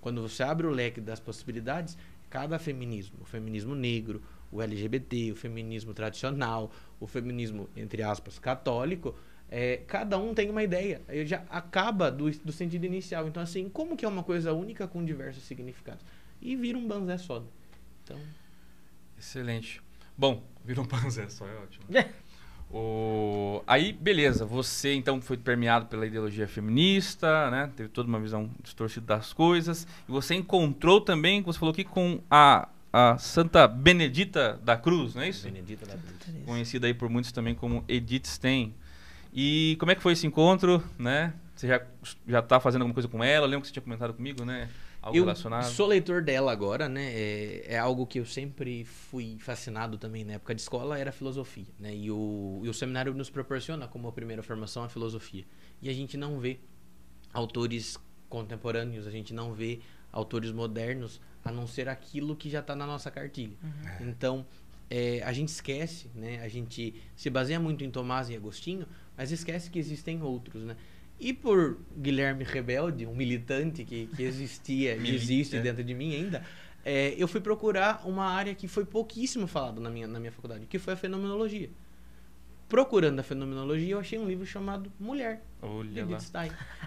Quando você abre o leque das possibilidades, cada feminismo, o feminismo negro, o LGBT, o feminismo tradicional, o feminismo, entre aspas, católico, é, cada um tem uma ideia. Ele já acaba do, do sentido inicial. Então, assim, como que é uma coisa única com diversos significados? E vira um banzé só. Então... Excelente. Bom, vira um banzé só, é ótimo. O... Aí, beleza, você então foi permeado pela ideologia feminista, né? Teve toda uma visão distorcida das coisas. E você encontrou também, você falou aqui, com a, a Santa Benedita da Cruz, não é isso? Benedita da Cruz. Conhecida aí por muitos também como Edith Stein. E como é que foi esse encontro, né? Você já, já tá fazendo alguma coisa com ela? Eu lembro que você tinha comentado comigo, né? Algo eu relacionado? sou leitor dela agora, né? É, é, algo que eu sempre fui fascinado também na época de escola, era filosofia, né? E o, e o seminário nos proporciona como a primeira formação a filosofia. E a gente não vê autores contemporâneos, a gente não vê autores modernos, a não ser aquilo que já está na nossa cartilha. Uhum. Então, é, a gente esquece, né? A gente se baseia muito em Tomás e Agostinho, mas esquece que existem outros, né? E por Guilherme Rebelde, um militante que, que existia e existe dentro de mim ainda, é, eu fui procurar uma área que foi pouquíssimo falada na minha, na minha faculdade, que foi a fenomenologia. Procurando a fenomenologia, eu achei um livro chamado Mulher, Olha de.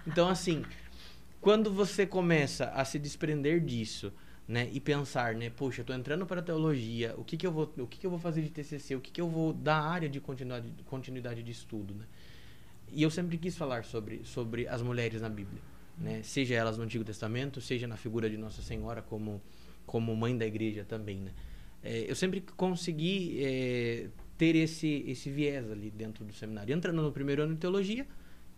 Então, assim, quando você começa a se desprender disso, né, e pensar, né, poxa, eu tô entrando para teologia, o que que eu vou, o que que eu vou fazer de TCC, o que que eu vou dar área de continuidade, continuidade de estudo, né? E eu sempre quis falar sobre, sobre as mulheres na Bíblia, né? Seja elas no Antigo Testamento, seja na figura de Nossa Senhora como como mãe da igreja também, né? É, eu sempre consegui é, ter esse esse viés ali dentro do seminário. Entrando no primeiro ano de teologia,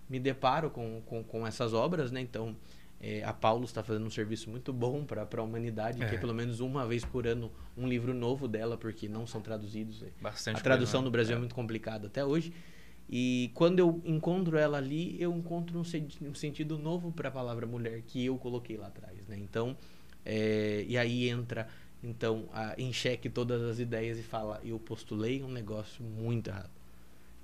me deparo com, com, com essas obras, né? Então, é, a Paulo está fazendo um serviço muito bom para a humanidade, é. que é pelo menos uma vez por ano um livro novo dela, porque não são traduzidos. Bastante a tradução coisa, no Brasil é. é muito complicada até hoje. E quando eu encontro ela ali, eu encontro um, um sentido novo para a palavra mulher que eu coloquei lá atrás, né? Então, é, e aí entra então a, em xeque todas as ideias e fala, eu postulei um negócio muito errado.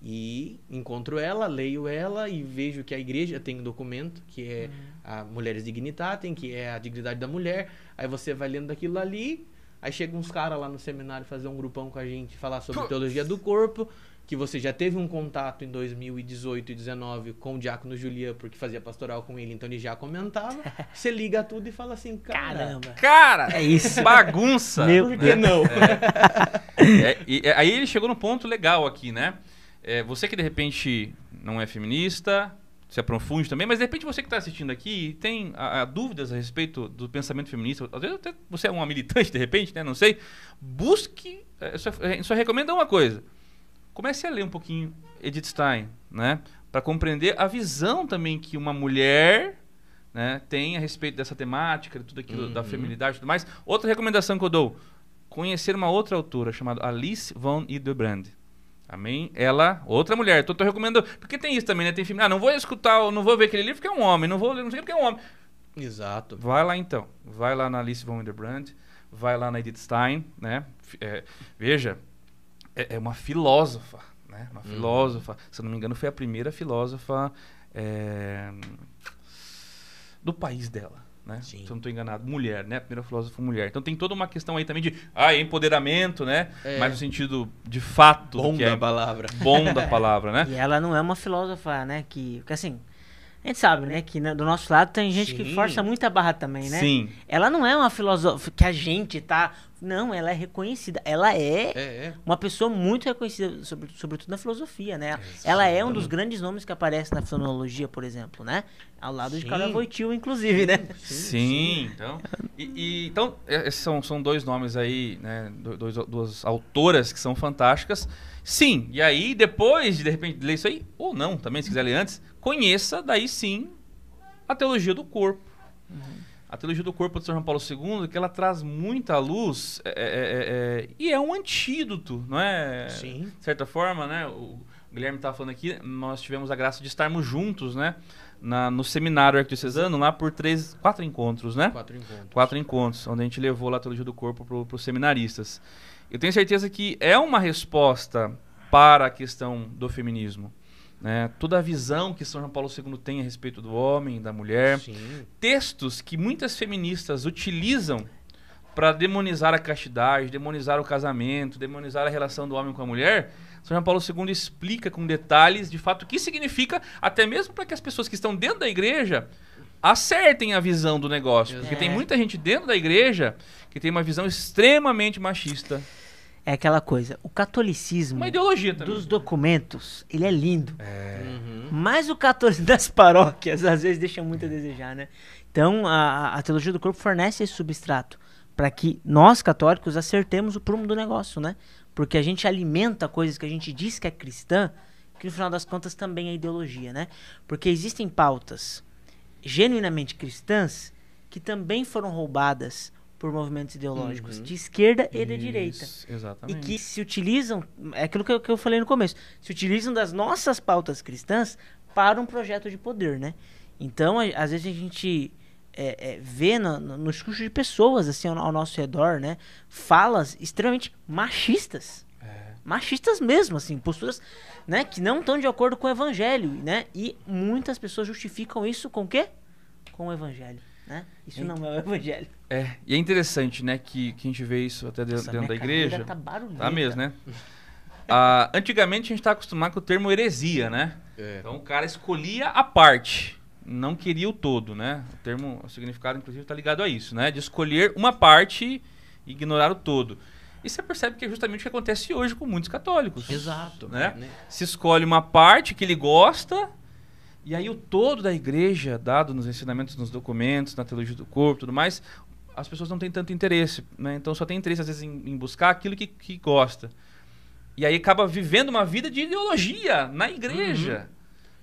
E encontro ela, leio ela e vejo que a igreja tem um documento que é uhum. a Mulheres Dignitatem, que é a dignidade da mulher. Aí você vai lendo aquilo ali, aí chega uns caras lá no seminário fazer um grupão com a gente, falar sobre teologia do corpo que você já teve um contato em 2018 e 2019 com o Diácono Julian, porque fazia pastoral com ele, então ele já comentava. Você liga tudo e fala assim, cara, caramba. Cara, é isso. Bagunça. Meu, Por que não? É. É, e, aí ele chegou no ponto legal aqui, né? É, você que de repente não é feminista, se aprofunde também, mas de repente você que está assistindo aqui tem a, a, dúvidas a respeito do pensamento feminista, às vezes até você é uma militante de repente, né? Não sei. Busque, é, só, é, só recomenda uma coisa comece a ler um pouquinho Edith Stein, né? Para compreender a visão também que uma mulher né, tem a respeito dessa temática, de tudo aquilo, da Uhum. feminilidade e tudo mais. Outra recomendação que eu dou, conhecer uma outra autora chamada Alice von Hildebrand. Amém? Ela, outra mulher. Então, tô recomendando. Porque tem isso também, né? Tem filme. Ah, não vou escutar, não vou ver aquele livro porque é um homem. Não vou ler, não sei porque é um homem. Exato. Vai lá então. Vai lá na Alice von Hildebrand. Vai lá na Edith Stein, né? É, veja, é, é uma filósofa, né? Uma Uhum. filósofa. Se eu não me engano, foi a primeira filósofa é, do país dela. Né? Sim. Se eu não estou enganado, mulher, né? A primeira filósofa mulher. Então tem toda uma questão aí também de ah, empoderamento, né? É. Mas no sentido de fato Bom que da é palavra. bom da palavra, né? E ela não é uma filósofa, né? Que, porque assim, a gente sabe, né? Que né, do nosso lado tem gente que Sim. força muito a barra também, né? Sim. Ela não é uma filósofa que a gente tá. Não, ela é reconhecida. Ela é, É, é. uma pessoa muito reconhecida, sobre, sobretudo na filosofia, né? Ela é um dos grandes nomes que aparece na fenomenologia, por exemplo, né? Ao lado de Sim. Carol Wojtyła, inclusive, né? Sim, então. E, e- então, é, esses são, são dois nomes aí, né? do- Dois, duas autoras que são fantásticas. Sim, e aí, depois de de repente ler isso aí, ou não, também, se quiser ler antes, conheça daí sim a teologia do corpo. A teologia do corpo de São João Paulo II, que ela traz muita luz é, é, é, é, e é um antídoto, não é? Sim. De certa forma, né? O Guilherme estava falando aqui, nós tivemos a graça de estarmos juntos, né? Na, no seminário arquidiocesano, lá por três, quatro encontros, né? Quatro encontros. Quatro encontros, onde a gente levou lá a teologia do corpo para os seminaristas. Eu tenho certeza que é uma resposta para a questão do feminismo. Né? Toda a visão que São João Paulo II tem a respeito do homem, da mulher. Sim. Textos que muitas feministas utilizam para demonizar a castidade, demonizar o casamento, demonizar a relação do homem com a mulher. São João Paulo II explica com detalhes, de fato, o que significa, até mesmo para que as pessoas que estão dentro da igreja acertem a visão do negócio. Porque É. tem muita gente dentro da igreja que tem uma visão extremamente machista. É aquela coisa. O catolicismo Uma ideologia também. dos documentos, ele é lindo. Uhum. Mas o catolicismo das paróquias às vezes deixa muito a desejar, né? Então a, a teologia do corpo fornece esse substrato para que nós católicos acertemos o prumo do negócio, né? Porque a gente alimenta coisas que a gente diz que é cristã, que no final das contas também é ideologia, né? Porque existem pautas genuinamente cristãs que também foram roubadas por movimentos ideológicos Uhum. de esquerda e de direita. Isso, E Exatamente. que se utilizam, é aquilo que eu, que eu falei no começo, se utilizam das nossas pautas cristãs para um projeto de poder, né? Então, a- às vezes a gente é, é, vê no, no, no discurso de pessoas assim ao, ao nosso redor, né? Falas extremamente machistas. É. Machistas mesmo, assim, posturas né, que não estão de acordo com o evangelho, né? E muitas pessoas justificam isso com o quê? Com o evangelho, né? Isso não é o evangelho. É, e é interessante, né, que, que a gente vê isso até de- Essa dentro da igreja. Tá. Tá mesmo, né? Ah, antigamente a gente tá acostumado com o termo heresia, né? É. Então o cara escolhia a parte, não queria o todo, né? O termo, o significado, inclusive, está ligado a isso, né? De escolher uma parte e ignorar o todo. E você percebe que é justamente o que acontece hoje com muitos católicos. Exato. Né? Se escolhe uma parte que ele gosta, e aí o todo da igreja, dado nos ensinamentos, nos documentos, na teologia do corpo tudo mais, as pessoas não têm tanto interesse, né? Então só tem interesse, às vezes, em, em buscar aquilo que, que gosta. E aí acaba vivendo uma vida de ideologia na igreja.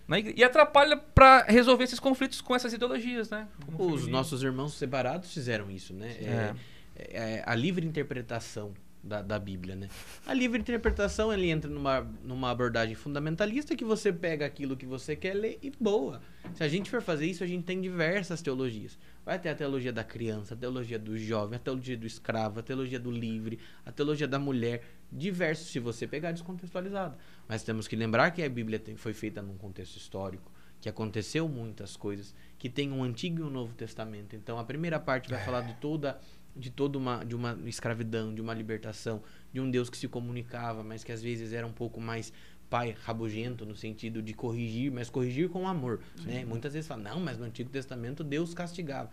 Na igre- E atrapalha para resolver esses conflitos com essas ideologias, né? Como Os nossos irmãos separados fizeram isso, né? É, é- é a livre interpretação da, da Bíblia, né? A livre interpretação, ele entra numa, numa abordagem fundamentalista que você pega aquilo que você quer ler e boa. Se a gente for fazer isso, a gente tem diversas teologias. Vai ter a teologia da criança, a teologia do jovem, a teologia do escravo, a teologia do livre, a teologia da mulher. Diversos, se você pegar descontextualizado. Mas temos que lembrar que a Bíblia tem- foi feita num contexto histórico, que aconteceu muitas coisas, que tem um Antigo e um Novo Testamento. Então a primeira parte vai falar de toda de toda uma de uma escravidão, de uma libertação, de um Deus que se comunicava, mas que às vezes era um pouco mais pai rabugento no sentido de corrigir, mas corrigir com amor, né? Muitas vezes fala: "Não, mas no Antigo Testamento Deus castigava".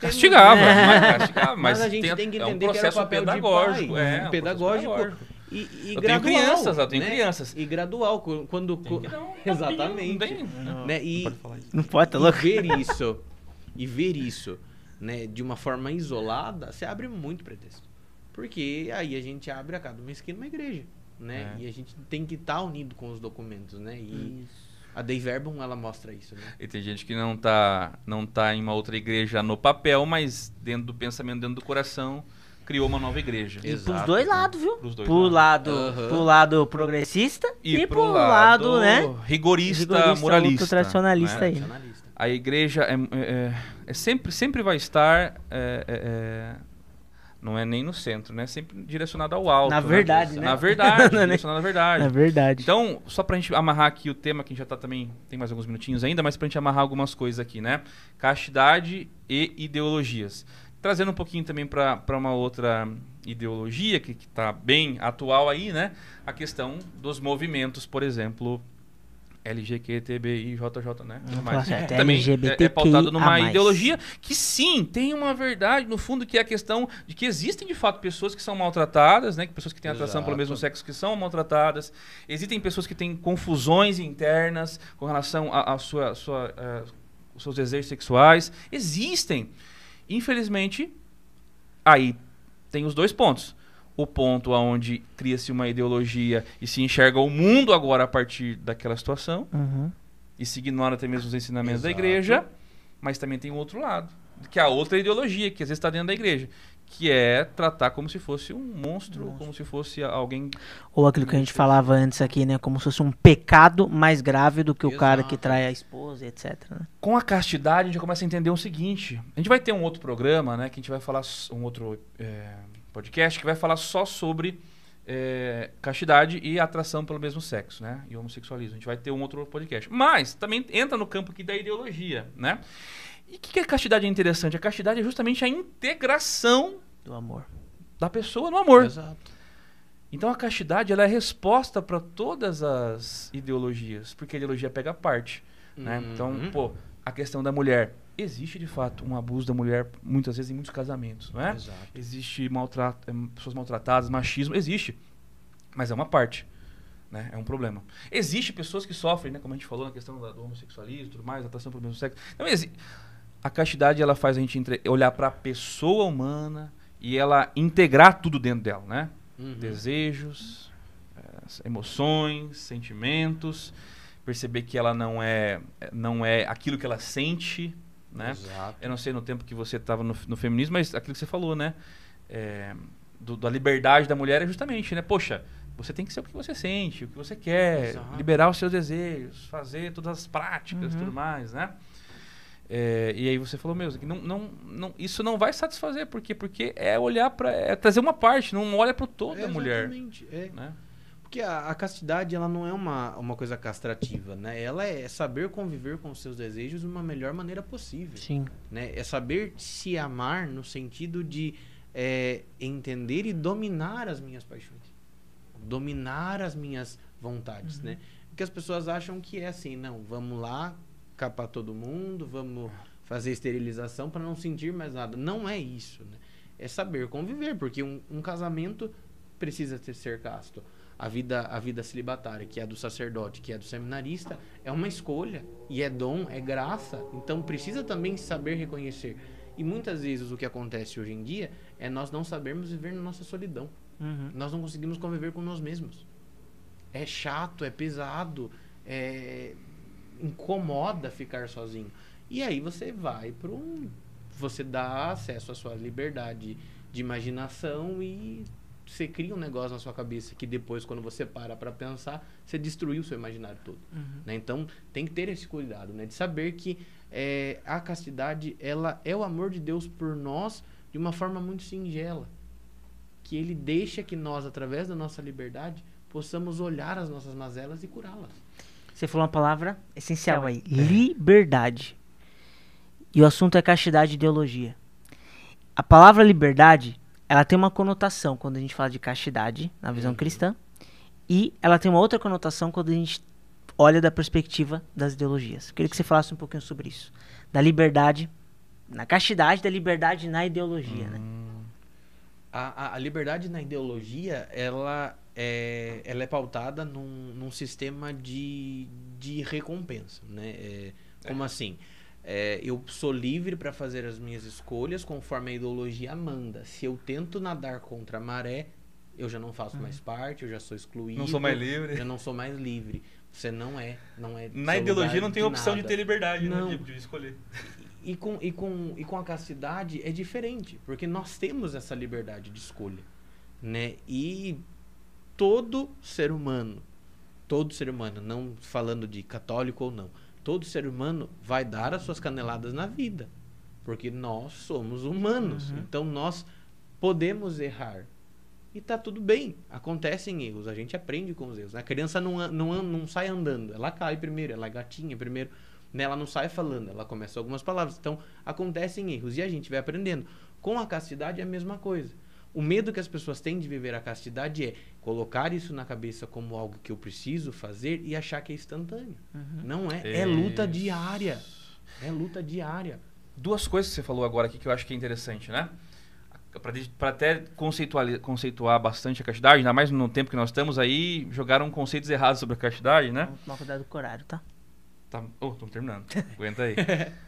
Castigava, É. mas, castigava, mas, Mas a gente tem que é um entender que era o papel de pedagógico. pai, é, um um processo pedagógico. pedagógico. E, e Eu tenho gradual, crianças, eu tenho né? crianças. E gradual, qu- quando Tem que um exatamente, tapinha, não tem- né? E, Pode falar isso. Não pode, tá e louco? ver isso e ver isso né de uma forma isolada você abre muito pretexto porque aí a gente abre a cada uma esquina uma igreja né? É. E a gente tem que estar unido com os documentos, né? E a Dei Verbum, ela mostra isso, né? E tem gente que não tá, não tá em uma outra igreja no papel, mas dentro do pensamento, dentro do coração, criou uma nova igreja. E pros Exato, dois cara. lados, viu? Pros dois pro lados. lado, Aham. pro lado progressista e, E, pro, lado, né? rigorista, rigorista, tradicionalista né? aí. A igreja é, é- é sempre, sempre vai estar. é, é, é, não é nem no centro, né? Sempre direcionado ao alto. Na né? verdade, né? Na verdade, é direcionado à verdade. É verdade. Então, só pra gente amarrar aqui o tema, que a gente já tá também, tem mais alguns minutinhos ainda, mas pra gente amarrar algumas coisas aqui, né? Castidade e ideologias. Trazendo um pouquinho também pra uma outra ideologia que, que tá bem atual aí, né? A questão dos movimentos, por exemplo, LGQTBI, JJ, né? Mais. certo, Também é, é pautado numa ideologia que sim, tem uma verdade no fundo que é a questão de que existem de fato pessoas que são maltratadas, né? Que pessoas que têm atração pelo Exato. mesmo sexo que são maltratadas. Existem pessoas que têm confusões internas com relação a, a sua, sua, os seus desejos sexuais. Existem. Infelizmente, aí tem os dois pontos. O ponto onde cria-se uma ideologia e se enxerga o mundo agora a partir daquela situação Uhum. e se ignora até mesmo os ensinamentos da Exato. igreja, mas também tem o outro lado, que é a outra ideologia, que às vezes está dentro da igreja, que é tratar como se fosse um monstro, Monstro. como se fosse alguém... Ou aquilo que a gente falava antes aqui, né? Como se fosse um pecado mais grave do que o cara que Exato. trai a esposa, etc. né? Com a castidade, a gente já começa a entender o seguinte, a gente vai ter um outro programa, né, que a gente vai falar, um outro é, podcast, que vai falar só sobre é, castidade e atração pelo mesmo sexo, né, e homossexualismo. A gente vai ter um outro podcast. Mas também entra no campo aqui da ideologia, né? E o que, que a castidade é interessante? A castidade é justamente a integração Do amor. da pessoa no amor. Exato. Então a castidade ela é resposta para todas as ideologias, porque a ideologia pega parte. Né? Então, Uhum. pô, a questão da mulher. Existe de fato um abuso da mulher, muitas vezes em muitos casamentos, não é? Exato. Existe maltrato, eh, pessoas maltratadas, machismo, existe. Mas é uma parte. Né? É um problema. Existe pessoas que sofrem, né? como a gente falou na questão do homossexualismo e tudo mais, atração pelo mesmo sexo. Então, exi- a castidade ela faz a gente entre- olhar para a pessoa humana e ela integrar tudo dentro dela, né? Uhum. desejos, eh, emoções, sentimentos, perceber que ela não é não é aquilo que ela sente, né? Exato. Eu não sei no tempo que você estava no, no feminismo, mas aquilo que você falou, né? É, do- da liberdade da mulher é justamente, né? Poxa, você tem que ser o que você sente, o que você quer, Exato. liberar os seus desejos, fazer todas as práticas e Uhum. tudo mais, né? É, e aí você falou mesmo que não, não, não, isso não vai satisfazer, por quê? Porque é olhar para é trazer uma parte, não olha para toda a mulher, Exatamente, é. né? Porque a, a castidade, ela não é uma, uma coisa castrativa, né? Ela é saber conviver com os seus desejos de uma melhor maneira possível, Sim. né? É saber se amar no sentido de é, entender e dominar as minhas paixões. Dominar as minhas vontades, né? Porque as pessoas acham que é assim, não, vamos lá capar todo mundo, vamos fazer esterilização para não sentir mais nada. Não é isso, né? É saber conviver, porque um, um casamento precisa ter, ser casto. A vida, a vida celibatária, que é a do sacerdote, que é do seminarista, é uma escolha. E é dom, é graça. Então precisa também saber reconhecer. E muitas vezes o que acontece hoje em dia é nós não sabermos viver na nossa solidão. Uhum. Nós não conseguimos conviver com nós mesmos. É chato, é pesado, é... incomoda ficar sozinho. E aí você vai para um. Você dá acesso à sua liberdade de imaginação e você cria um negócio na sua cabeça que depois, quando você para para pensar, você destruiu o seu imaginário todo. Uhum. né? Então tem que ter esse cuidado, né? De saber que é, a castidade ela é o amor de Deus por nós de uma forma muito singela, que Ele deixa que nós, através da nossa liberdade, possamos olhar as nossas mazelas e curá-las. Você falou uma palavra essencial aí: liberdade. E o assunto é castidade e ideologia. A palavra liberdade, ela tem uma conotação quando a gente fala de castidade na visão Uhum. cristã, e ela tem uma outra conotação quando a gente olha da perspectiva das ideologias. Queria que você falasse um pouquinho sobre isso. Da liberdade na castidade, da liberdade na ideologia, né? A, a- a liberdade na ideologia, ela é, ela é pautada num, num sistema de, de recompensa, né? É, como assim? É, eu sou livre para fazer as minhas escolhas conforme a ideologia manda. Se eu tento nadar contra a maré, eu já não faço mais parte, eu já sou excluído. Não sou mais livre. Eu não sou mais livre. Você não é, não é. Na ideologia não tem de opção de nada. ter liberdade, Não. né? De, de escolher. E com, e, com, e com a castidade é diferente, porque nós temos essa liberdade de escolha, né? E todo ser humano, todo ser humano, não falando de católico ou não, todo ser humano vai dar as suas caneladas na vida, porque nós somos humanos, então nós podemos errar. E tá tudo bem, acontecem erros, a gente aprende com os erros. A criança não, não, não sai andando, ela cai primeiro, ela é gatinha primeiro, né? ela não sai falando, ela começa algumas palavras. Então, acontecem erros e a gente vai aprendendo. Com a castidade é a mesma coisa. O medo que as pessoas têm de viver a castidade é colocar isso na cabeça como algo que eu preciso fazer e achar que é instantâneo. Não é, é luta diária. É luta diária. Duas coisas que você falou agora aqui que eu acho que é interessante, né? Para até conceituali- conceituar bastante a castidade, ainda mais no tempo que nós estamos aí, jogaram conceitos errados sobre a castidade, né? Vamos tomar cuidado com o horário, tá? Tá, oh, estamos terminando. Aguenta aí.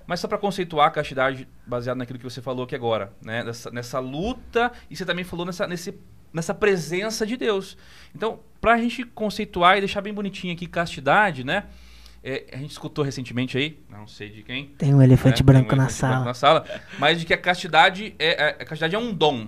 Mas só para conceituar a castidade baseado naquilo que você falou aqui agora, né? Nessa, nessa luta e você também falou nessa, nesse, nessa presença de Deus. Então, para a gente conceituar e deixar bem bonitinho aqui castidade, né? É, a gente escutou recentemente aí, não sei de quem, Tem um elefante né? branco Tem um na elefante sala. branco na sala, mas de que a castidade é, é- a castidade é um dom.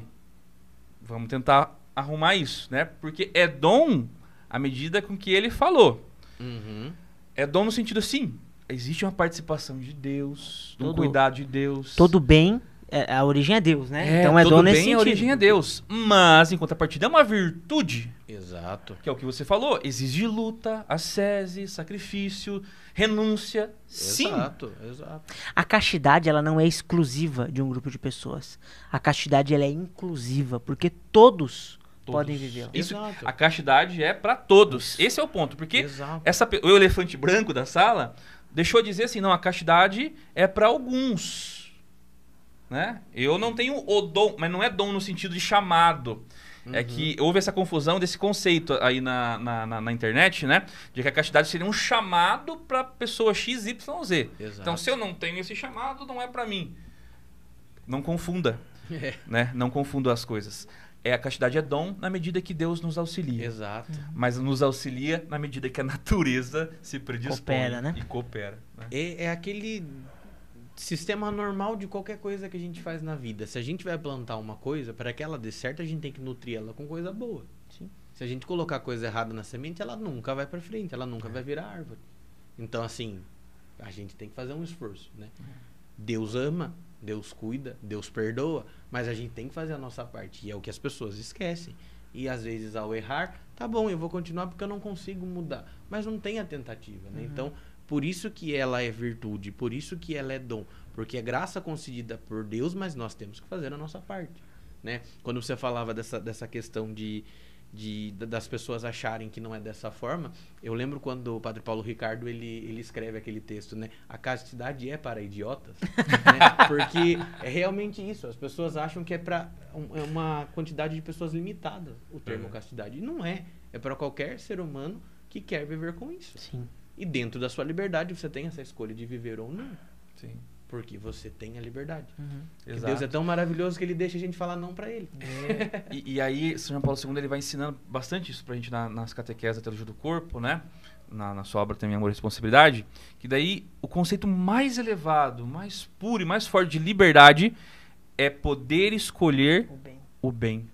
Vamos tentar arrumar isso, né? Porque é dom à medida com que ele falou. Uhum. É dom no sentido assim, existe uma participação de Deus, um Todo- cuidado de Deus. Todo bem, é- a origem é Deus, né? é, então é todo dom bem, nesse sentido. a origem é Deus. Mas, em contrapartida, é uma virtude, Exato. que é o que você falou. Exige luta, ascese, sacrifício, renúncia. Sim. Exato, exato. A castidade, ela não é exclusiva de um grupo de pessoas. A castidade, ela é inclusiva, porque todos, Todos. podem vivê-la. Isso, Exato. a castidade é para todos. Esse é o ponto, porque Exato. essa, o elefante branco da sala deixou de dizer assim, não, a castidade é para alguns. Né? Eu não tenho o dom, mas não é dom no sentido de chamado. É que houve essa confusão desse conceito aí na, na, na- na internet, né? De que a castidade seria um chamado para pessoa X, Y, Z. Exato. Então, se eu não tenho esse chamado, não é para mim. Não confunda, É. né? Não confunda as coisas. É, a castidade é dom na medida que Deus nos auxilia Exato. mas nos auxilia na medida que a natureza se predispõe Coopera, né? e coopera. né? É, é aquele sistema normal de qualquer coisa que a gente faz na vida. Se a gente vai plantar uma coisa, para que ela dê certo, a gente tem que nutrir ela com coisa boa. Sim. Se a gente colocar coisa errada na semente, ela nunca vai para frente, ela nunca vai virar árvore. Então, assim, a gente tem que fazer um esforço, né? Deus ama, Deus cuida, Deus perdoa, mas a gente tem que fazer a nossa parte. E é o que as pessoas esquecem. E às vezes, ao errar, tá bom, eu vou continuar porque eu não consigo mudar. Mas não tem a tentativa, né? Então, por isso que ela é virtude, por isso que ela é dom. Porque é graça concedida por Deus, mas nós temos que fazer a nossa parte. Né? Quando você falava dessa, dessa questão de, de, da- das pessoas acharem que não é dessa forma, eu lembro quando o Padre Paulo Ricardo ele, ele escreve aquele texto, né? A castidade é para idiotas, né? Porque é realmente isso. As pessoas acham que é para uma quantidade de pessoas limitada o termo Uhum. castidade. E não é. É para qualquer ser humano que quer viver com isso. Sim. E dentro da sua liberdade você tem essa escolha de viver ou não. Sim, Porque você tem a liberdade. Uhum. Deus é tão maravilhoso que ele deixa a gente falar não pra ele. E, e aí, São João Paulo II ele vai ensinando bastante isso pra gente na- nas catequeses da teologia do corpo, né? Na, na sua obra também Amor e Responsabilidade. Que daí o conceito mais elevado, mais puro e mais forte de liberdade é poder escolher O bem. o bem.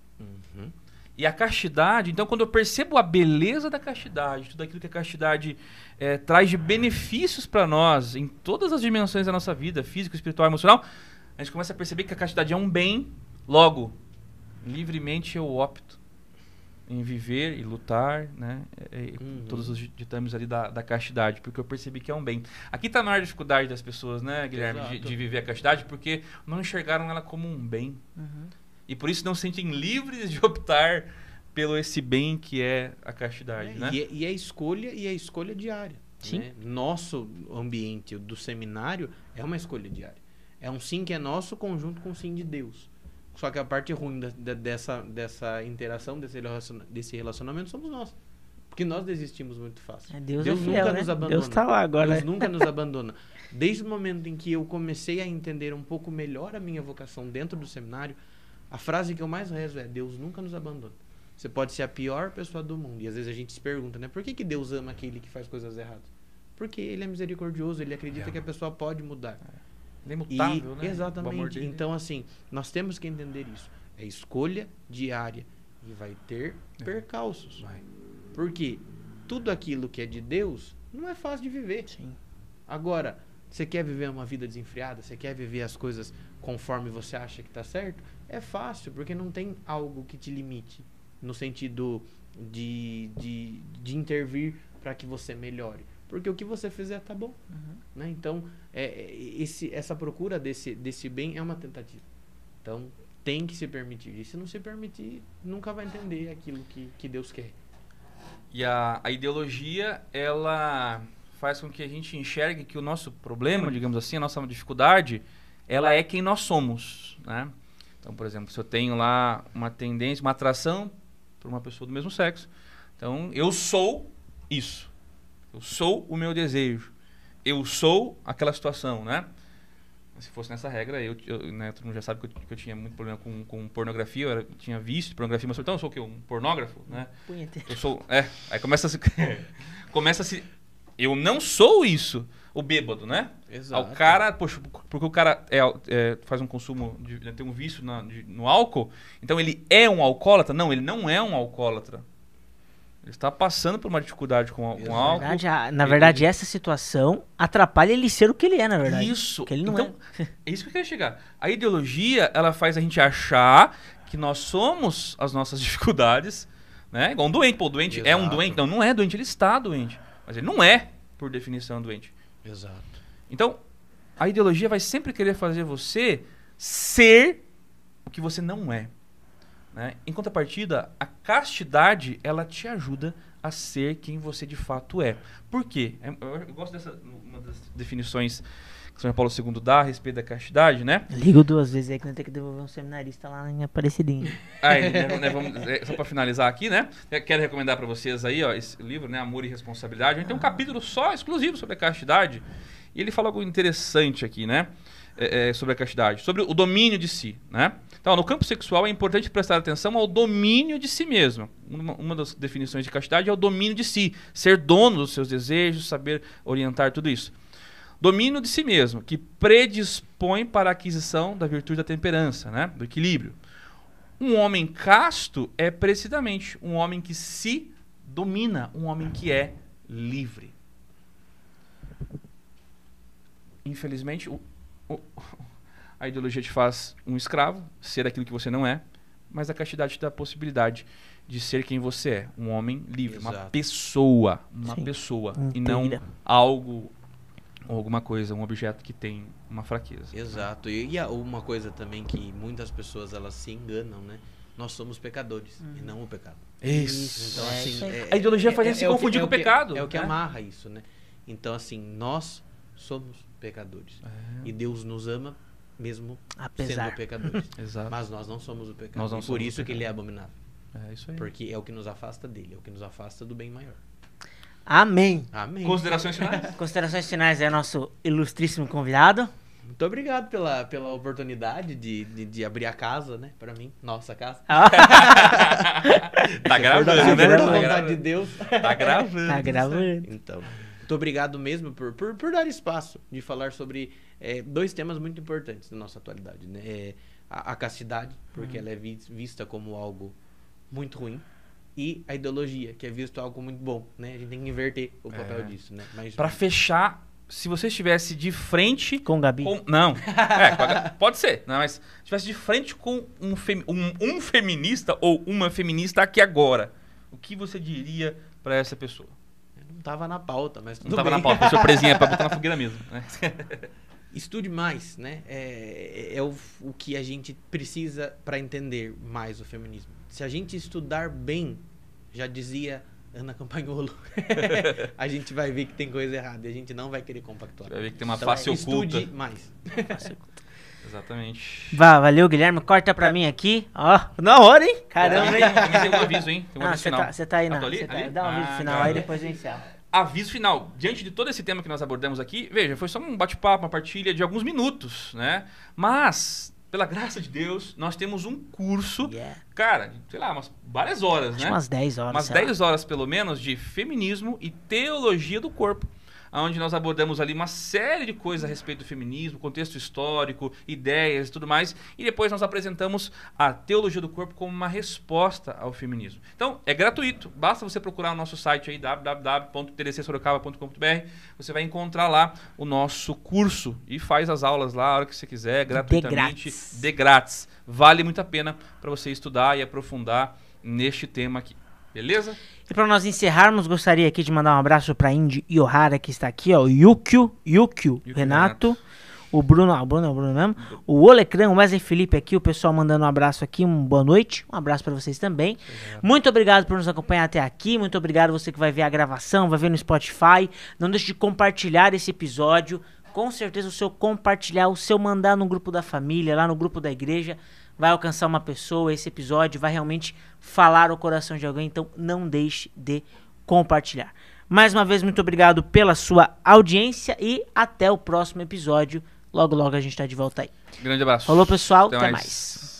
E a castidade, então, quando eu percebo a beleza da castidade, tudo aquilo que a castidade eh, traz de benefícios para nós, em todas as dimensões da nossa vida, físico, espiritual, emocional, a gente começa a perceber que a castidade é um bem, logo, livremente eu opto em viver e lutar, né? eh, Uhum. Todos os ditames ali da, da castidade, porque eu percebi que é um bem. Aqui está a maior dificuldade das pessoas, né, Guilherme, de, de viver a castidade, porque não enxergaram ela como um bem. Uhum. E por isso não se sentem livres de optar pelo esse bem que é a castidade, É, né? E, é, e é escolha e é escolha diária. Sim. né? Nosso ambiente do seminário é uma escolha diária. É um sim que é nosso conjunto com o sim de Deus. Só que a parte ruim da- da- dessa, dessa interação, desse, relaciona- desse relacionamento somos nós. Porque nós desistimos muito fácil. É, Deus, Deus é fiel, nunca né? nos abandona. Deus tá lá agora. Deus nunca nos abandona. Desde o momento em que eu comecei a entender um pouco melhor a minha vocação dentro do seminário, a frase que eu mais rezo é: Deus nunca nos abandona. Você pode ser a pior pessoa do mundo. E às vezes a gente se pergunta, né? Por que, que Deus ama aquele que faz coisas erradas? Porque ele é misericordioso, ele acredita É. que a pessoa pode mudar. Ele é E- imutável, né? Exatamente. Então, assim, nós temos que entender isso. É escolha diária. E vai ter É. percalços. Vai. Porque tudo aquilo que é de Deus não é fácil de viver. Sim. Agora, você quer viver uma vida desenfreada? Você quer viver as coisas conforme você acha que está certo? É fácil, porque não tem algo que te limite. No sentido de, de, de intervir para que você melhore. Porque o que você fizer tá bom. Uhum. Né? Então, é, é, esse, essa procura desse, desse bem é uma tentativa. Então, tem que se permitir. E se não se permitir, nunca vai entender aquilo que, que Deus quer. E a, a ideologia, ela faz com que a gente enxergue que o nosso problema, digamos assim, a nossa dificuldade, ela é quem nós somos, né? Então, por exemplo, se eu tenho lá uma tendência, uma atração por uma pessoa do mesmo sexo, então eu sou isso. Eu sou o meu desejo. Eu sou aquela situação, né? Se fosse nessa regra, eu, eu né, todo mundo já sabe que eu, que eu tinha muito problema com, com pornografia, eu era- tinha visto pornografia, mas então eu sou o quê? Um pornógrafo, né? Punheteiro. Eu sou. É, aí começa a se. começa a se. Eu não sou isso, o bêbado, né? Exato. O cara, poxa, porque o cara é, é, faz um consumo, de, né, tem um vício na- de- no álcool, então ele é um alcoólatra? Não, ele não é um alcoólatra. Ele está passando por uma dificuldade com, a- com Exato. Na álcool. verdade, a- na ele- verdade, essa situação atrapalha ele ser o que ele é, na verdade. Isso. Que ele não então, é. isso que eu queria chegar. A ideologia, ela faz a gente achar que nós somos as nossas dificuldades, né? Igual um doente. Pô, o doente é um Exato. doente. Não, não é doente, ele está doente. Mas ele não é, por definição, doente. Exato. Então, a ideologia vai sempre querer fazer você ser o que você não é. Né? Em contrapartida, a castidade ela te ajuda a ser quem você de fato é. Por quê? É- Eu, eu gosto dessa uma das definições que São Paulo II dá a respeito da castidade, né? Ligo duas vezes aí que nós temos que devolver um seminarista lá em Aparecidinho. Aí, né, né, vamos- é, só para finalizar aqui, né? Quero recomendar para vocês aí, ó, esse livro, né, Amor e Responsabilidade. A gente tem um capítulo só exclusivo sobre a castidade. E ele fala algo interessante aqui, né? É, é, sobre a castidade, sobre o domínio de si, né? Então, no campo sexual é importante prestar atenção ao domínio de si mesmo. Uma, uma das definições de castidade é o domínio de si, ser dono dos seus desejos, saber orientar tudo isso. Domínio de si mesmo, que predispõe para a aquisição da virtude da temperança, né? Do equilíbrio. Um homem casto é precisamente um homem que se domina, um homem que é livre. Infelizmente, o- o- a ideologia te faz um escravo, ser aquilo que você não é, mas a castidade te dá a possibilidade de ser quem você é, um homem livre, uma Exato. pessoa, uma Sim. pessoa, e não algo ou alguma coisa, um objeto que tem uma fraqueza. Exato. E, e a- uma coisa também que muitas pessoas elas se enganam, né? Nós somos pecadores e não o pecado. Isso. Então, É assim, isso aí. é- A ideologia faz a é- gente se é o que- confundir é com o que- pecado, É o que né? amarra isso, né? Então, assim, nós somos pecadores. É. E Deus nos ama mesmo Apesar. sendo pecadores. Exato. Mas nós não somos o pecado. Nós não e por isso que ele é abominável. É isso aí. Porque é o que nos afasta dele, é o que nos afasta do bem maior. Amém. Amém. Considerações finais? Considerações finais é nosso ilustríssimo convidado. Muito obrigado pela, pela oportunidade de, de, de abrir a casa, né? Pra mim, nossa casa. Ah, tá gravando, né? Tá vontade gravando. de Deus. Tá gravando. tá gravando. Então, muito obrigado mesmo por, por, por dar espaço de falar sobre é, dois temas muito importantes da nossa atualidade, né? É, a, a castidade, porque ela é vi- vista como algo muito ruim, e a ideologia, que é visto algo muito bom, né? A gente tem que inverter o papel É. disso, né? Mas Pra fechar, se você estivesse de frente Com o Gabi. com... Não. É, a- pode ser. Não, mas se estivesse de frente com um, femi- um, um feminista ou uma feminista aqui agora, o que você diria pra essa pessoa? não tava na pauta, mas Não tudo tava bem. na pauta, surpresinha pra botar na fogueira mesmo. né? Estude mais, né? É, é o, o que a gente precisa para entender mais o feminismo. Se a gente estudar bem, já dizia Ana Campagnolo, a gente vai ver que tem coisa errada e a gente não vai querer compactuar. Vai ver que tem uma Então, face estude oculta. mais. Exatamente. Vá, valeu, Guilherme. Corta pra mim aqui. Ó, na hora, hein? Caramba, hein? Tem, um aviso, hein? Tem um Ah, aviso você final. tá, você tá aí, Ah, na. ali? você tá Ali? aí. Dá um aviso Ah, final aí, depois eu encerro. Aviso final. Diante de todo esse tema que nós abordamos aqui, veja, foi só um bate-papo, uma partilha de alguns minutos, né? Mas pela graça de Deus, nós temos um curso, Yeah. cara, sei lá, umas várias horas, Acho né? umas 10 horas. umas sei lá. 10 horas pelo menos de feminismo e teologia do corpo. Onde nós abordamos ali uma série de coisas a respeito do feminismo, contexto histórico, ideias e tudo mais. E depois nós apresentamos a teologia do corpo como uma resposta ao feminismo. Então, é gratuito. Basta você procurar o nosso site aí, www.tdcsorocaba.com.br. Você vai encontrar lá o nosso curso e faz as aulas lá a hora que você quiser, gratuitamente, grátis. de grátis. Vale muito a pena para você estudar e aprofundar neste tema aqui. Beleza? E para nós encerrarmos, gostaria aqui de mandar um abraço para Indy Yohara, que está aqui, ó. O Yukio, Yukio, Yukio Renato. O Bruno, ah, o Bruno é o Bruno mesmo. O Olecran, o Wesley Felipe aqui, o pessoal mandando um abraço aqui, uma boa noite. Um abraço para vocês também. Muito obrigado por nos acompanhar até aqui. Muito obrigado você que vai ver a gravação, vai ver no Spotify. Não deixe de compartilhar esse episódio. Com certeza o seu compartilhar, o seu mandar no grupo da família, lá no grupo da igreja, vai alcançar uma pessoa. Esse episódio vai realmente falar o coração de alguém. Então não deixe de compartilhar. Mais uma vez, muito obrigado pela sua audiência e até o próximo episódio. Logo, logo a gente tá de volta aí. Grande abraço. Falou, pessoal. Até Até, mais. mais.